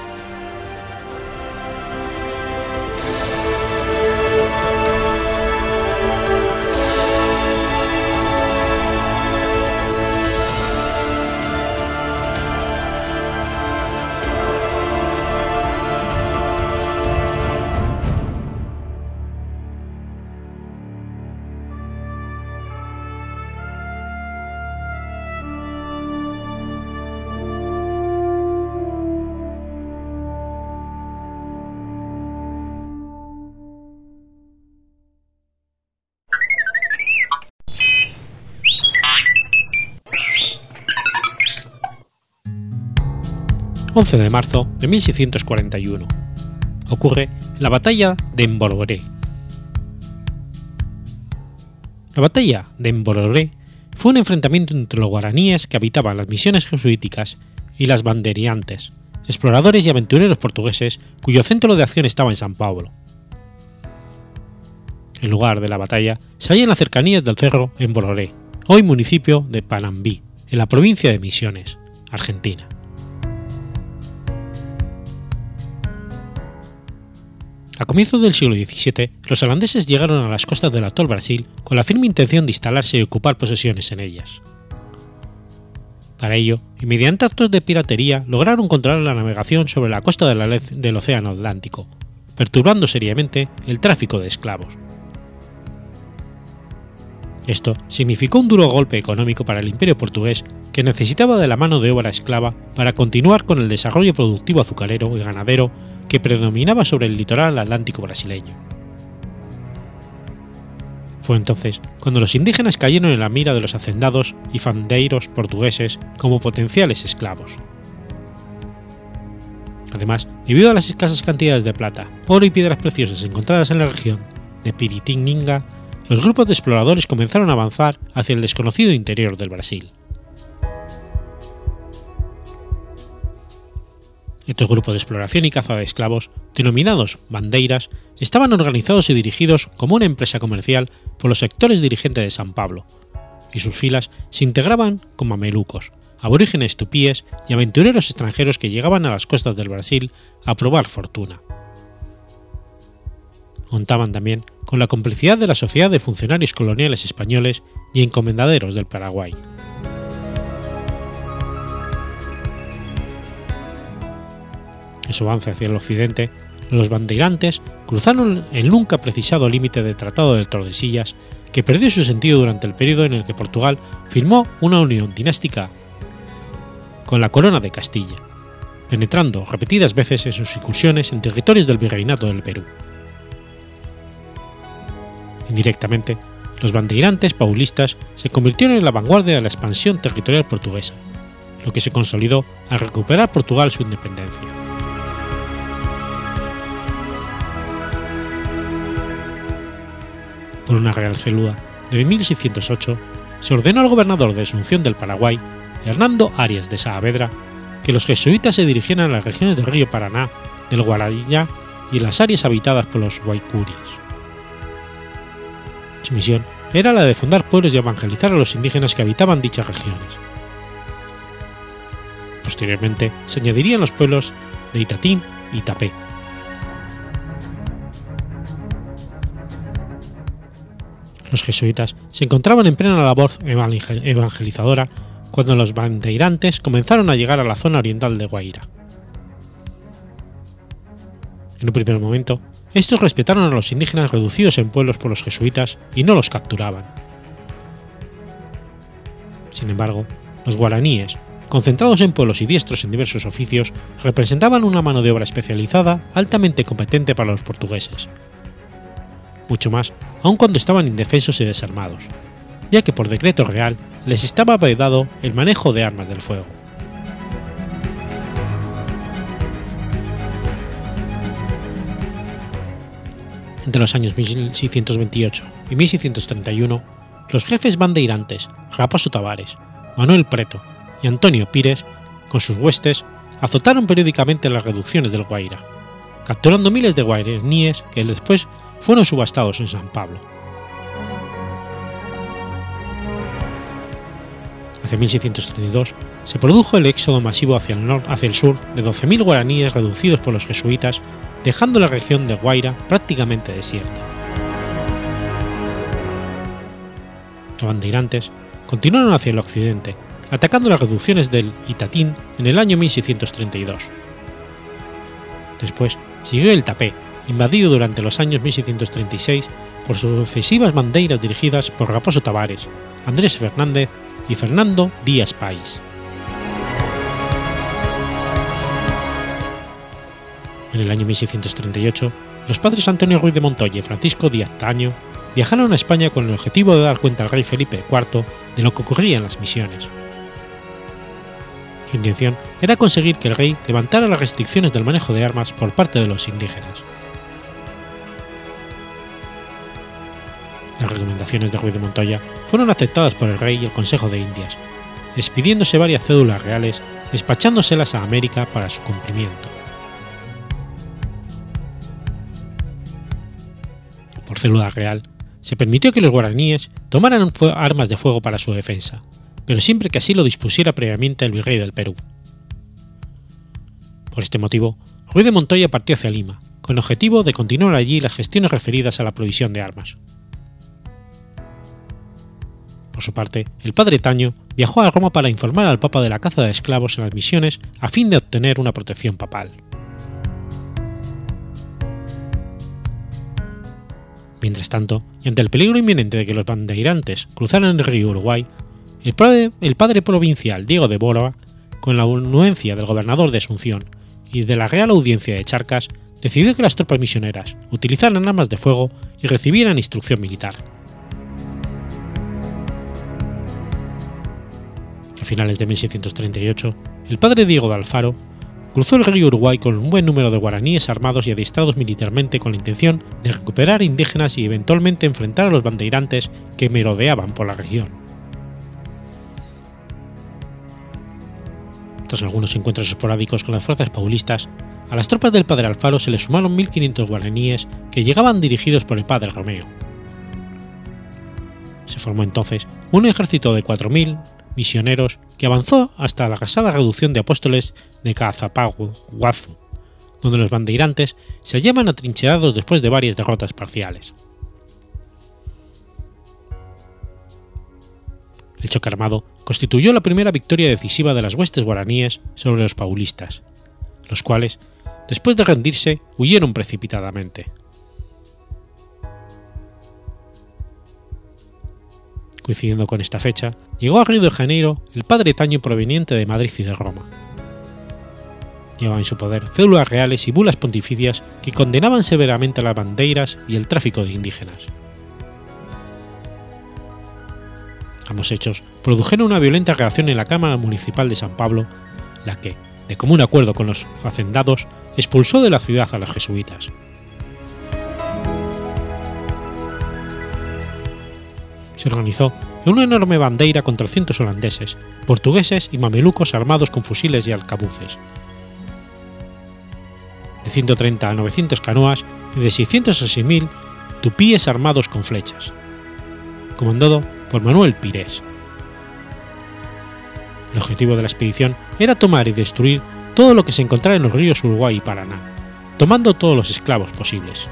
Speaker 1: 11 de marzo de 1641. Ocurre la batalla de Embororé. La batalla de Embororé fue un enfrentamiento entre los guaraníes que habitaban las misiones jesuíticas y las banderiantes, exploradores y aventureros portugueses cuyo centro de acción estaba en San Pablo. El lugar de la batalla se halla en las cercanías del cerro Embororé, hoy municipio de Panambí, en la provincia de Misiones, Argentina. A comienzos del siglo XVII, los holandeses llegaron a las costas del actual Brasil con la firme intención de instalarse y ocupar posesiones en ellas. Para ello, y mediante actos de piratería, lograron controlar la navegación sobre la costa del Océano Atlántico, perturbando seriamente el tráfico de esclavos. Esto significó un duro golpe económico para el imperio portugués que necesitaba de la mano de obra esclava para continuar con el desarrollo productivo azucarero y ganadero que predominaba sobre el litoral atlántico brasileño. Fue entonces cuando los indígenas cayeron en la mira de los hacendados y fandeiros portugueses como potenciales esclavos. Además, debido a las escasas cantidades de plata, oro y piedras preciosas encontradas en la región de Piritininga, los grupos de exploradores comenzaron a avanzar hacia el desconocido interior del Brasil. Estos grupos de exploración y caza de esclavos, denominados bandeiras, estaban organizados y dirigidos como una empresa comercial por los sectores dirigentes de San Pablo, y sus filas se integraban con mamelucos, aborígenes tupíes y aventureros extranjeros que llegaban a las costas del Brasil a probar fortuna. Contaban también con la complicidad de la Sociedad de Funcionarios Coloniales Españoles y Encomendaderos del Paraguay. en su avance hacia el occidente, los bandeirantes cruzaron el nunca precisado límite del Tratado de Tordesillas, que perdió su sentido durante el periodo en el que Portugal firmó una unión dinástica con la corona de Castilla, penetrando repetidas veces en sus incursiones en territorios del virreinato del Perú. Indirectamente, los bandeirantes paulistas se convirtieron en la vanguardia de la expansión territorial portuguesa, lo que se consolidó al recuperar Portugal su independencia. por una real célula de 1608, se ordenó al gobernador de Asunción del Paraguay, Hernando Arias de Saavedra, que los jesuitas se dirigieran a las regiones del río Paraná, del Guarayá y las áreas habitadas por los guaycuris. Su misión era la de fundar pueblos y evangelizar a los indígenas que habitaban dichas regiones. Posteriormente se añadirían los pueblos de Itatín y Tapé, los jesuitas se encontraban en plena labor evangelizadora cuando los bandeirantes comenzaron a llegar a la zona oriental de Guaira. En un primer momento, estos respetaron a los indígenas reducidos en pueblos por los jesuitas y no los capturaban. Sin embargo, los guaraníes, concentrados en pueblos y diestros en diversos oficios, representaban una mano de obra especializada altamente competente para los portugueses. Mucho más, aun cuando estaban indefensos y desarmados, ya que por decreto real les estaba vedado el manejo de armas del fuego. Entre los años 1628 y 1631, los jefes bandeirantes Raposo Tavares, Manuel Preto y Antonio Pires, con sus huestes, azotaron periódicamente las reducciones del Guaira, capturando miles de guaraníes que después fueron subastados en San Pablo. Hacia 1632 se produjo el éxodo masivo hacia el, hacia el sur de 12.000 guaraníes reducidos por los jesuitas, dejando la región de Guaira prácticamente desierta. Los bandeirantes continuaron hacia el occidente, atacando las reducciones del Itatín en el año 1632. Después siguió el Tapé, invadido durante los años 1636 por sucesivas bandeiras dirigidas por Raposo Tavares, Andrés Fernández y Fernando Díaz País. En el año 1638, los padres Antonio Ruiz de Montoya y Francisco Díaz Taño viajaron a España con el objetivo de dar cuenta al rey Felipe IV de lo que ocurría en las misiones. Su intención era conseguir que el rey levantara las restricciones del manejo de armas por parte de los indígenas. Las recomendaciones de Ruiz de Montoya fueron aceptadas por el rey y el Consejo de Indias, expidiéndose varias cédulas reales, despachándoselas a América para su cumplimiento. Por célula real, se permitió que los guaraníes tomaran armas de fuego para su defensa, pero siempre que así lo dispusiera previamente el virrey del Perú. Por este motivo, Ruiz de Montoya partió hacia Lima, con el objetivo de continuar allí las gestiones referidas a la provisión de armas. Por su parte, el padre Taño viajó a Roma para informar al Papa de la caza de esclavos en las misiones a fin de obtener una protección papal. Mientras tanto, y ante el peligro inminente de que los bandeirantes cruzaran el río Uruguay, el padre, provincial Diego de Bórdoa, con la anuencia del gobernador de Asunción y de la Real Audiencia de Charcas, decidió que las tropas misioneras utilizaran armas de fuego y recibieran instrucción militar. A finales de 1638, el padre Diego de Alfaro cruzó el río Uruguay con un buen número de guaraníes armados y adiestrados militarmente con la intención de recuperar indígenas y eventualmente enfrentar a los bandeirantes que merodeaban por la región. Tras algunos encuentros esporádicos con las fuerzas paulistas, a las tropas del padre Alfaro se le sumaron 1.500 guaraníes que llegaban dirigidos por el padre Romeo. Se formó entonces un ejército de 4.000 misioneros que avanzó hasta la casada reducción de apóstoles de Cazapaguazu, donde los bandeirantes se hallaban atrincherados después de varias derrotas parciales. El choque armado constituyó la primera victoria decisiva de las huestes guaraníes sobre los paulistas, los cuales, después de rendirse, huyeron precipitadamente. Coincidiendo con esta fecha, llegó a Río de Janeiro el padre Taño proveniente de Madrid y de Roma. Llevaba en su poder células reales y bulas pontificias que condenaban severamente las bandeiras y el tráfico de indígenas. Ambos hechos produjeron una violenta reacción en la Cámara Municipal de San Pablo, la que, de común acuerdo con los facendados, expulsó de la ciudad a los jesuitas. Se organizó una enorme bandeira con 300 holandeses, portugueses y mamelucos armados con fusiles y arcabuces. De 130 a 900 canoas y de 600 a 6.000 tupíes armados con flechas. Comandado por Manuel Pires. El objetivo de la expedición era tomar y destruir todo lo que se encontrara en los ríos Uruguay y Paraná, tomando todos los esclavos posibles.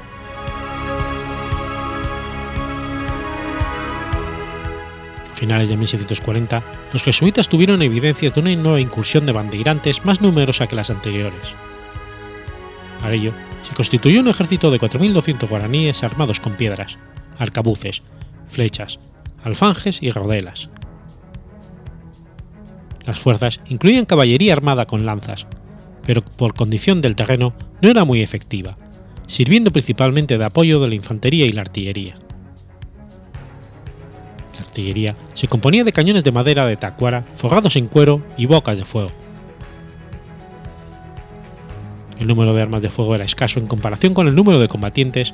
Speaker 1: Finales de 1640, los jesuitas tuvieron evidencias de una nueva incursión de bandeirantes más numerosa que las anteriores. Para ello, se constituyó un ejército de 4.200 guaraníes armados con piedras, arcabuces, flechas, alfanjes y rodelas. Las fuerzas incluían caballería armada con lanzas, pero por condición del terreno no era muy efectiva, sirviendo principalmente de apoyo de la infantería y la artillería. Se componía de cañones de madera de tacuara forrados en cuero y bocas de fuego. El número de armas de fuego era escaso en comparación con el número de combatientes,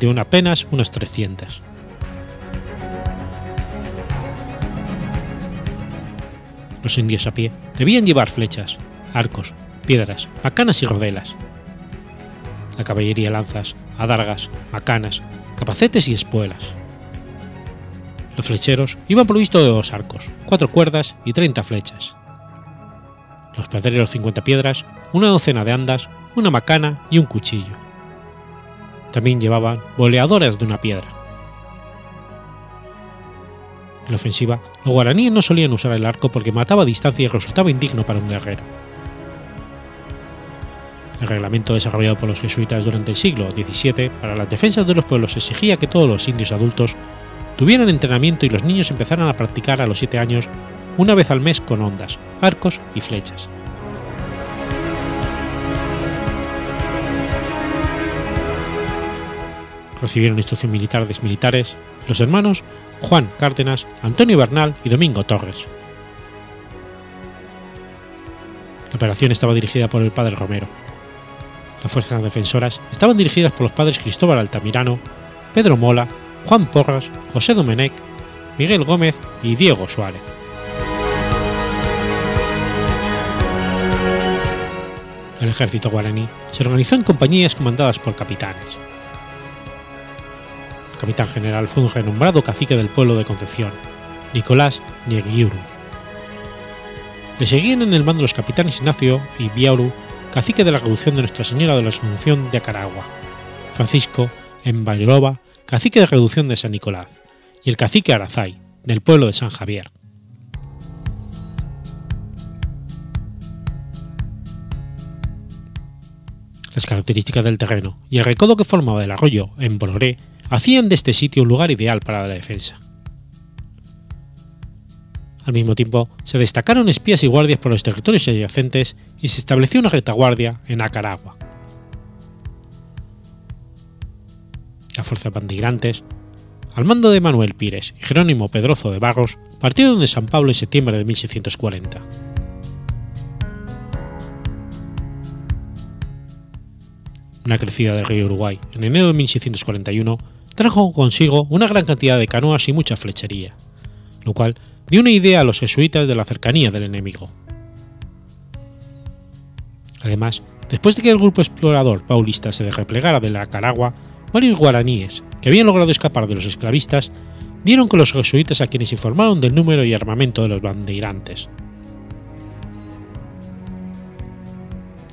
Speaker 1: de apenas unos 300. Los indios a pie debían llevar flechas, arcos, piedras, macanas y rodelas. La caballería lanzas, adargas, macanas, capacetes y espuelas. Los flecheros iban provistos de dos arcos, cuatro cuerdas y 30 flechas. Los pedreros 50 piedras, una docena de andas, una macana y un cuchillo. También llevaban boleadoras de una piedra. En la ofensiva, los guaraníes no solían usar el arco porque mataba a distancia y resultaba indigno para un guerrero. El reglamento desarrollado por los jesuitas durante el siglo XVII para las defensas de los pueblos exigía que todos los indios adultos tuvieran entrenamiento y los niños empezaran a practicar a los 7 años una vez al mes con ondas, arcos y flechas. Recibieron instrucción militar de militares los hermanos Juan Cárdenas, Antonio Bernal y Domingo Torres. La operación estaba dirigida por el padre Romero. Las fuerzas defensoras estaban dirigidas por los padres Cristóbal Altamirano, Pedro Mola, Juan Porras, José Domenech, Miguel Gómez y Diego Suárez. El ejército guaraní se organizó en compañías comandadas por capitanes. El capitán general fue un renombrado cacique del pueblo de Concepción, Nicolás Ñeguiuru. Le seguían en el mando los capitanes Ignacio y Biauru, cacique de la reducción de Nuestra Señora de la Asunción de Acaragua, Francisco Embairoba, cacique de reducción de San Nicolás, y el cacique Arazay, del pueblo de San Javier. Las características del terreno y el recodo que formaba el arroyo en Bororé hacían de este sitio un lugar ideal para la defensa. Al mismo tiempo, se destacaron espías y guardias por los territorios adyacentes y se estableció una retaguardia en Acaragua. Las fuerzas bandigrantes, al mando de Manuel Pires y Jerónimo Pedrozo de Barros, partieron de San Pablo en septiembre de 1640. Una crecida del río Uruguay en enero de 1641 trajo consigo una gran cantidad de canoas y mucha flechería, lo cual dio una idea a los jesuitas de la cercanía del enemigo. Además, después de que el grupo explorador paulista se replegara de la Caragua, varios guaraníes, que habían logrado escapar de los esclavistas, dieron con los jesuitas a quienes informaron del número y armamento de los bandeirantes.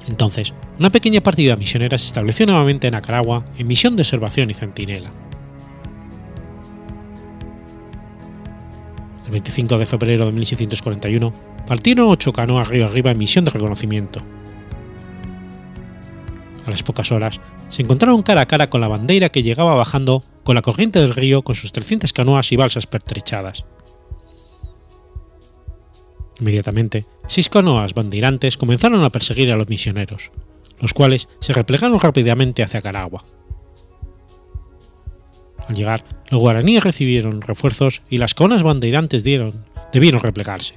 Speaker 1: Entonces, una pequeña partida misionera se estableció nuevamente en Acaragua en misión de observación y centinela. El 25 de febrero de 1641 partieron ocho canoas río arriba en misión de reconocimiento. A las pocas horas se encontraron cara a cara con la bandera que llegaba bajando con la corriente del río con sus 300 canoas y balsas pertrechadas. Inmediatamente, seis canoas bandeirantes comenzaron a perseguir a los misioneros, los cuales se replegaron rápidamente hacia Caragua. Al llegar, los guaraníes recibieron refuerzos y las canoas bandeirantes dieron, debieron replegarse.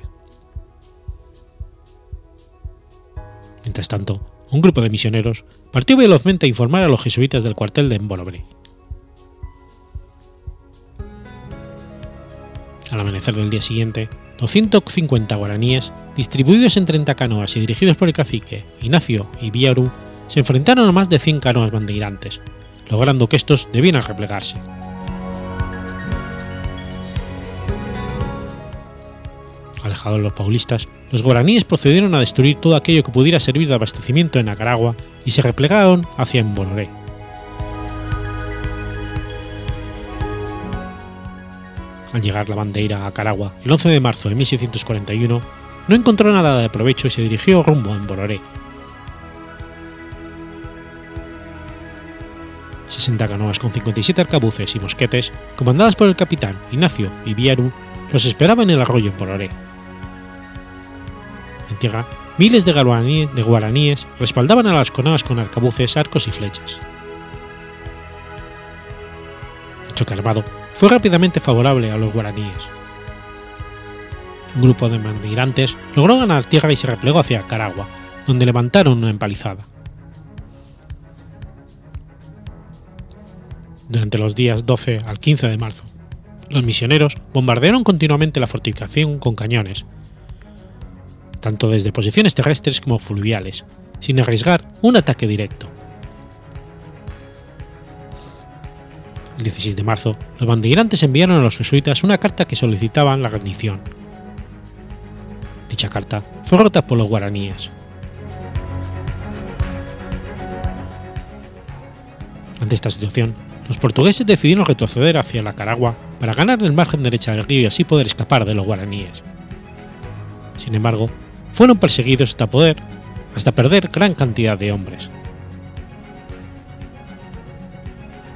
Speaker 1: Mientras tanto, un grupo de misioneros partió velozmente a informar a los jesuitas del cuartel de Embolobre. Al amanecer del día siguiente, 250 guaraníes, distribuidos en 30 canoas y dirigidos por el cacique Ignacio y Biaru, se enfrentaron a más de 100 canoas bandeirantes, logrando que estos debieran replegarse. Alejados los paulistas, los guaraníes procedieron a destruir todo aquello que pudiera servir de abastecimiento en Acaragua y se replegaron hacia Embonoré. Al llegar la bandera a Acaragua el 11 de marzo de 1641, no encontró nada de provecho y se dirigió rumbo a Embororé. 60 canoas con 57 arcabuces y mosquetes, comandadas por el capitán Ignacio Ibieru, los esperaban en el arroyo Pororé. Miles de, guaraníes, respaldaban a las canoas con arcabuces, arcos y flechas. El choque armado fue rápidamente favorable a los guaraníes. Un grupo de migrantes logró ganar tierra y se replegó hacia Caragua, donde levantaron una empalizada. Durante los días 12 al 15 de marzo, los misioneros bombardearon continuamente la fortificación con cañones, tanto desde posiciones terrestres como fluviales, sin arriesgar un ataque directo. El 16 de marzo, los bandeirantes enviaron a los jesuitas una carta que solicitaban la rendición. Dicha carta fue rota por los guaraníes. Ante esta situación, los portugueses decidieron retroceder hacia la Caragua para ganar el margen derecha del río y así poder escapar de los guaraníes. Sin embargo, fueron perseguidos hasta poder, hasta perder gran cantidad de hombres.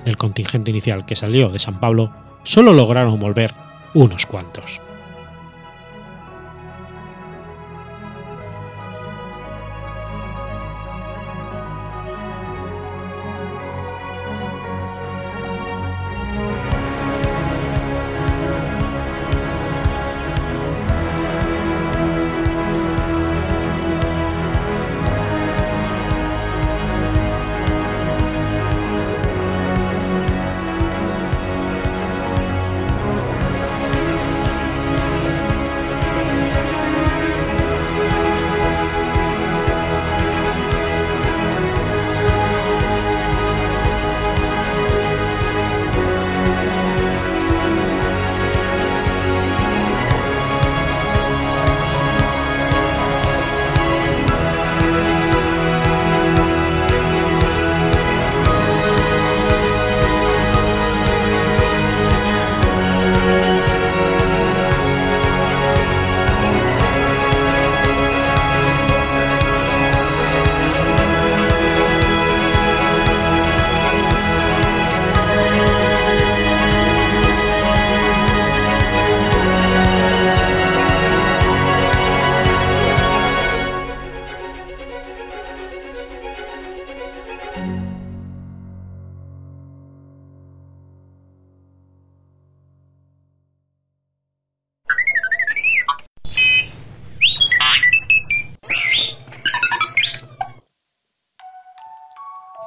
Speaker 1: Del contingente inicial que salió de San Pablo, solo lograron volver unos cuantos.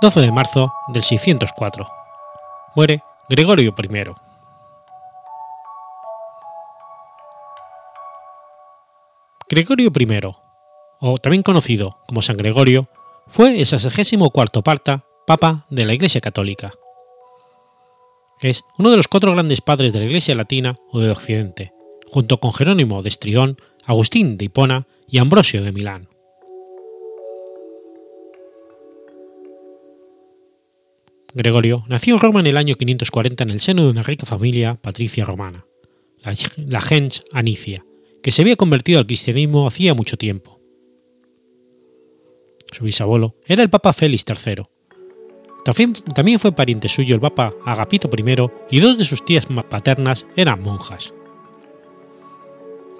Speaker 1: 12 de marzo del 604. Muere Gregorio I. Gregorio I, o también conocido como San Gregorio, fue el 64 parta Papa de la Iglesia Católica. Es uno de los cuatro grandes padres de la Iglesia Latina o de Occidente, junto con Jerónimo de Estridón, Agustín de Hipona y Ambrosio de Milán. Gregorio nació en Roma en el año 540 en el seno de una rica familia patricia romana, la, gens Anicia, que se había convertido al cristianismo hacía mucho tiempo. Su bisabuelo era el Papa Félix III. También fue pariente suyo el Papa Agapito I y dos de sus tías paternas eran monjas.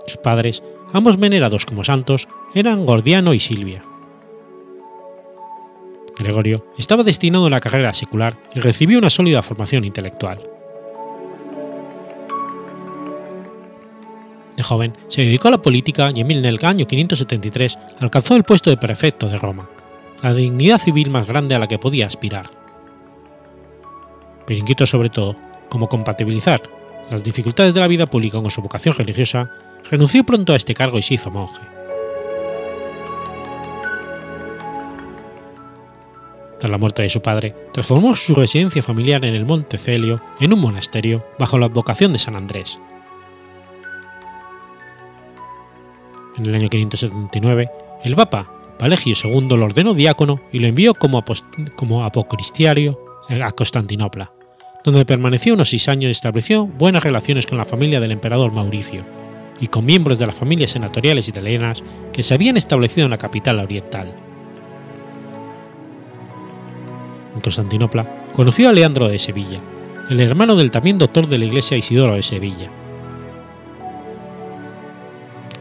Speaker 1: Sus padres, ambos venerados como santos, eran Gordiano y Silvia. Gregorio estaba destinado a la carrera secular y recibió una sólida formación intelectual. De joven se dedicó a la política y en el año 573 alcanzó el puesto de prefecto de Roma, la dignidad civil más grande a la que podía aspirar. Pero inquieto sobre todo cómo compatibilizar las dificultades de la vida pública con su vocación religiosa, renunció pronto a este cargo y se hizo monje. Tras la muerte de su padre, transformó su residencia familiar en el Monte Celio en un monasterio bajo la advocación de San Andrés. En el año 579, el Papa Palegio II lo ordenó diácono y lo envió como, como apocristiario a Constantinopla, donde permaneció unos seis años y estableció buenas relaciones con la familia del emperador Mauricio y con miembros de las familias senatoriales italianas que se habían establecido en la capital oriental. En Constantinopla conoció a Leandro de Sevilla, el hermano del también doctor de la iglesia Isidoro de Sevilla.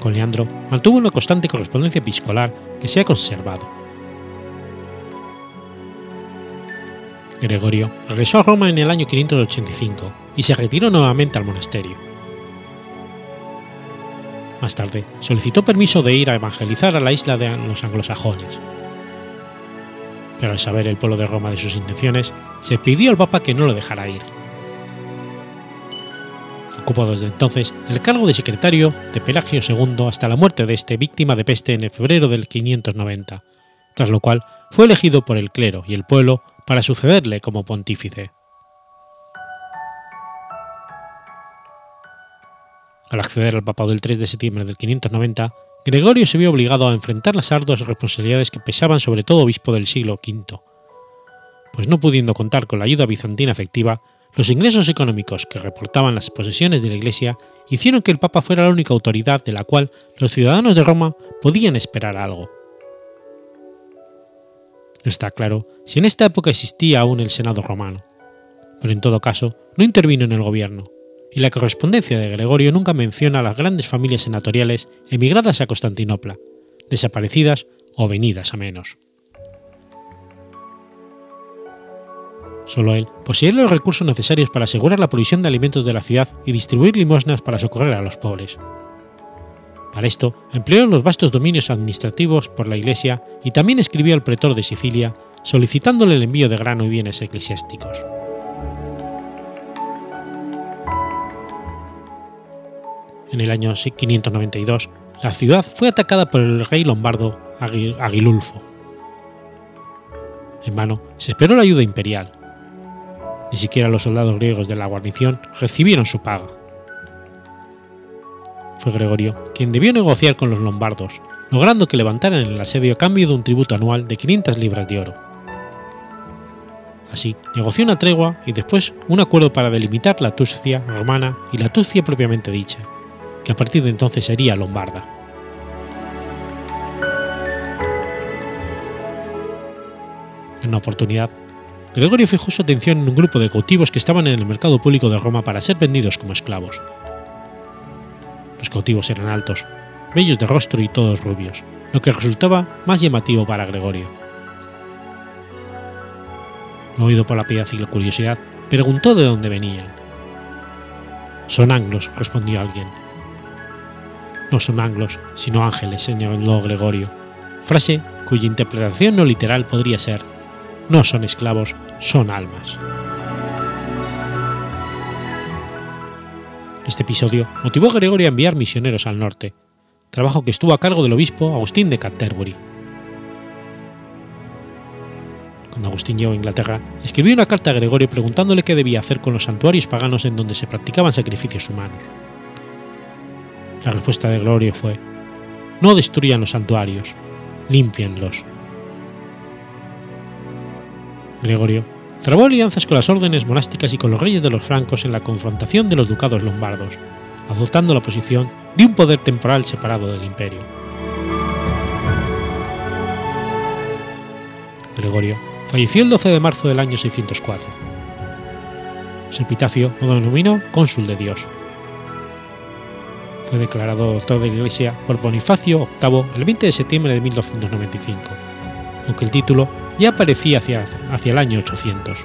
Speaker 1: Con Leandro mantuvo una constante correspondencia epistolar que se ha conservado. Gregorio regresó a Roma en el año 585 y se retiró nuevamente al monasterio. Más tarde, solicitó permiso de ir a evangelizar a la isla de los anglosajones. Pero al saber el pueblo de Roma de sus intenciones, se pidió al Papa que no lo dejara ir. Ocupó desde entonces el cargo de secretario de Pelagio II hasta la muerte de este víctima de peste en febrero del 590, tras lo cual fue elegido por el clero y el pueblo para sucederle como pontífice. Al acceder al papado el 3 de septiembre del 590, Gregorio se vio obligado a enfrentar las arduas responsabilidades que pesaban sobre todo obispo del siglo V, pues no pudiendo contar con la ayuda bizantina efectiva, los ingresos económicos que reportaban las posesiones de la Iglesia hicieron que el Papa fuera la única autoridad de la cual los ciudadanos de Roma podían esperar algo. No está claro si en esta época existía aún el Senado romano, pero en todo caso no intervino en el gobierno, y la correspondencia de Gregorio nunca menciona a las grandes familias senatoriales emigradas a Constantinopla, desaparecidas o venidas a menos. Solo él poseía los recursos necesarios para asegurar la provisión de alimentos de la ciudad y distribuir limosnas para socorrer a los pobres. Para esto, empleó los vastos dominios administrativos por la Iglesia y también escribió al pretor de Sicilia solicitándole el envío de grano y bienes eclesiásticos. En el año 592, la ciudad fue atacada por el rey lombardo Aguilulfo. En vano se esperó la ayuda imperial. Ni siquiera los soldados griegos de la guarnición recibieron su paga. Fue Gregorio quien debió negociar con los lombardos, logrando que levantaran el asedio a cambio de un tributo anual de 500 libras de oro. Así, negoció una tregua y después un acuerdo para delimitar la Tuscia romana y la Tuscia propiamente dicha, que a partir de entonces sería lombarda. En una oportunidad, Gregorio fijó su atención en un grupo de cautivos que estaban en el mercado público de Roma para ser vendidos como esclavos. Los cautivos eran altos, bellos de rostro y todos rubios, lo que resultaba más llamativo para Gregorio. Movido por la piedad y la curiosidad, preguntó de dónde venían. Son anglos, respondió alguien. No son anglos, sino ángeles, señaló Gregorio, frase cuya interpretación no literal podría ser no son esclavos, son almas. Este episodio motivó a Gregorio a enviar misioneros al norte, trabajo que estuvo a cargo del obispo Agustín de Canterbury. Cuando Agustín llegó a Inglaterra, escribió una carta a Gregorio preguntándole qué debía hacer con los santuarios paganos en donde se practicaban sacrificios humanos. La respuesta de Gregorio fue, no destruyan los santuarios, límpienlos. Gregorio trabó alianzas con las órdenes monásticas y con los reyes de los francos en la confrontación de los ducados lombardos, adoptando la posición de un poder temporal separado del imperio. Gregorio falleció el 12 de marzo del año 604. Su lo denominó cónsul de Dios. Fue declarado doctor de la Iglesia por Bonifacio VIII el 20 de septiembre de 1295, aunque el título ya aparecía hacia, hacia el año 800.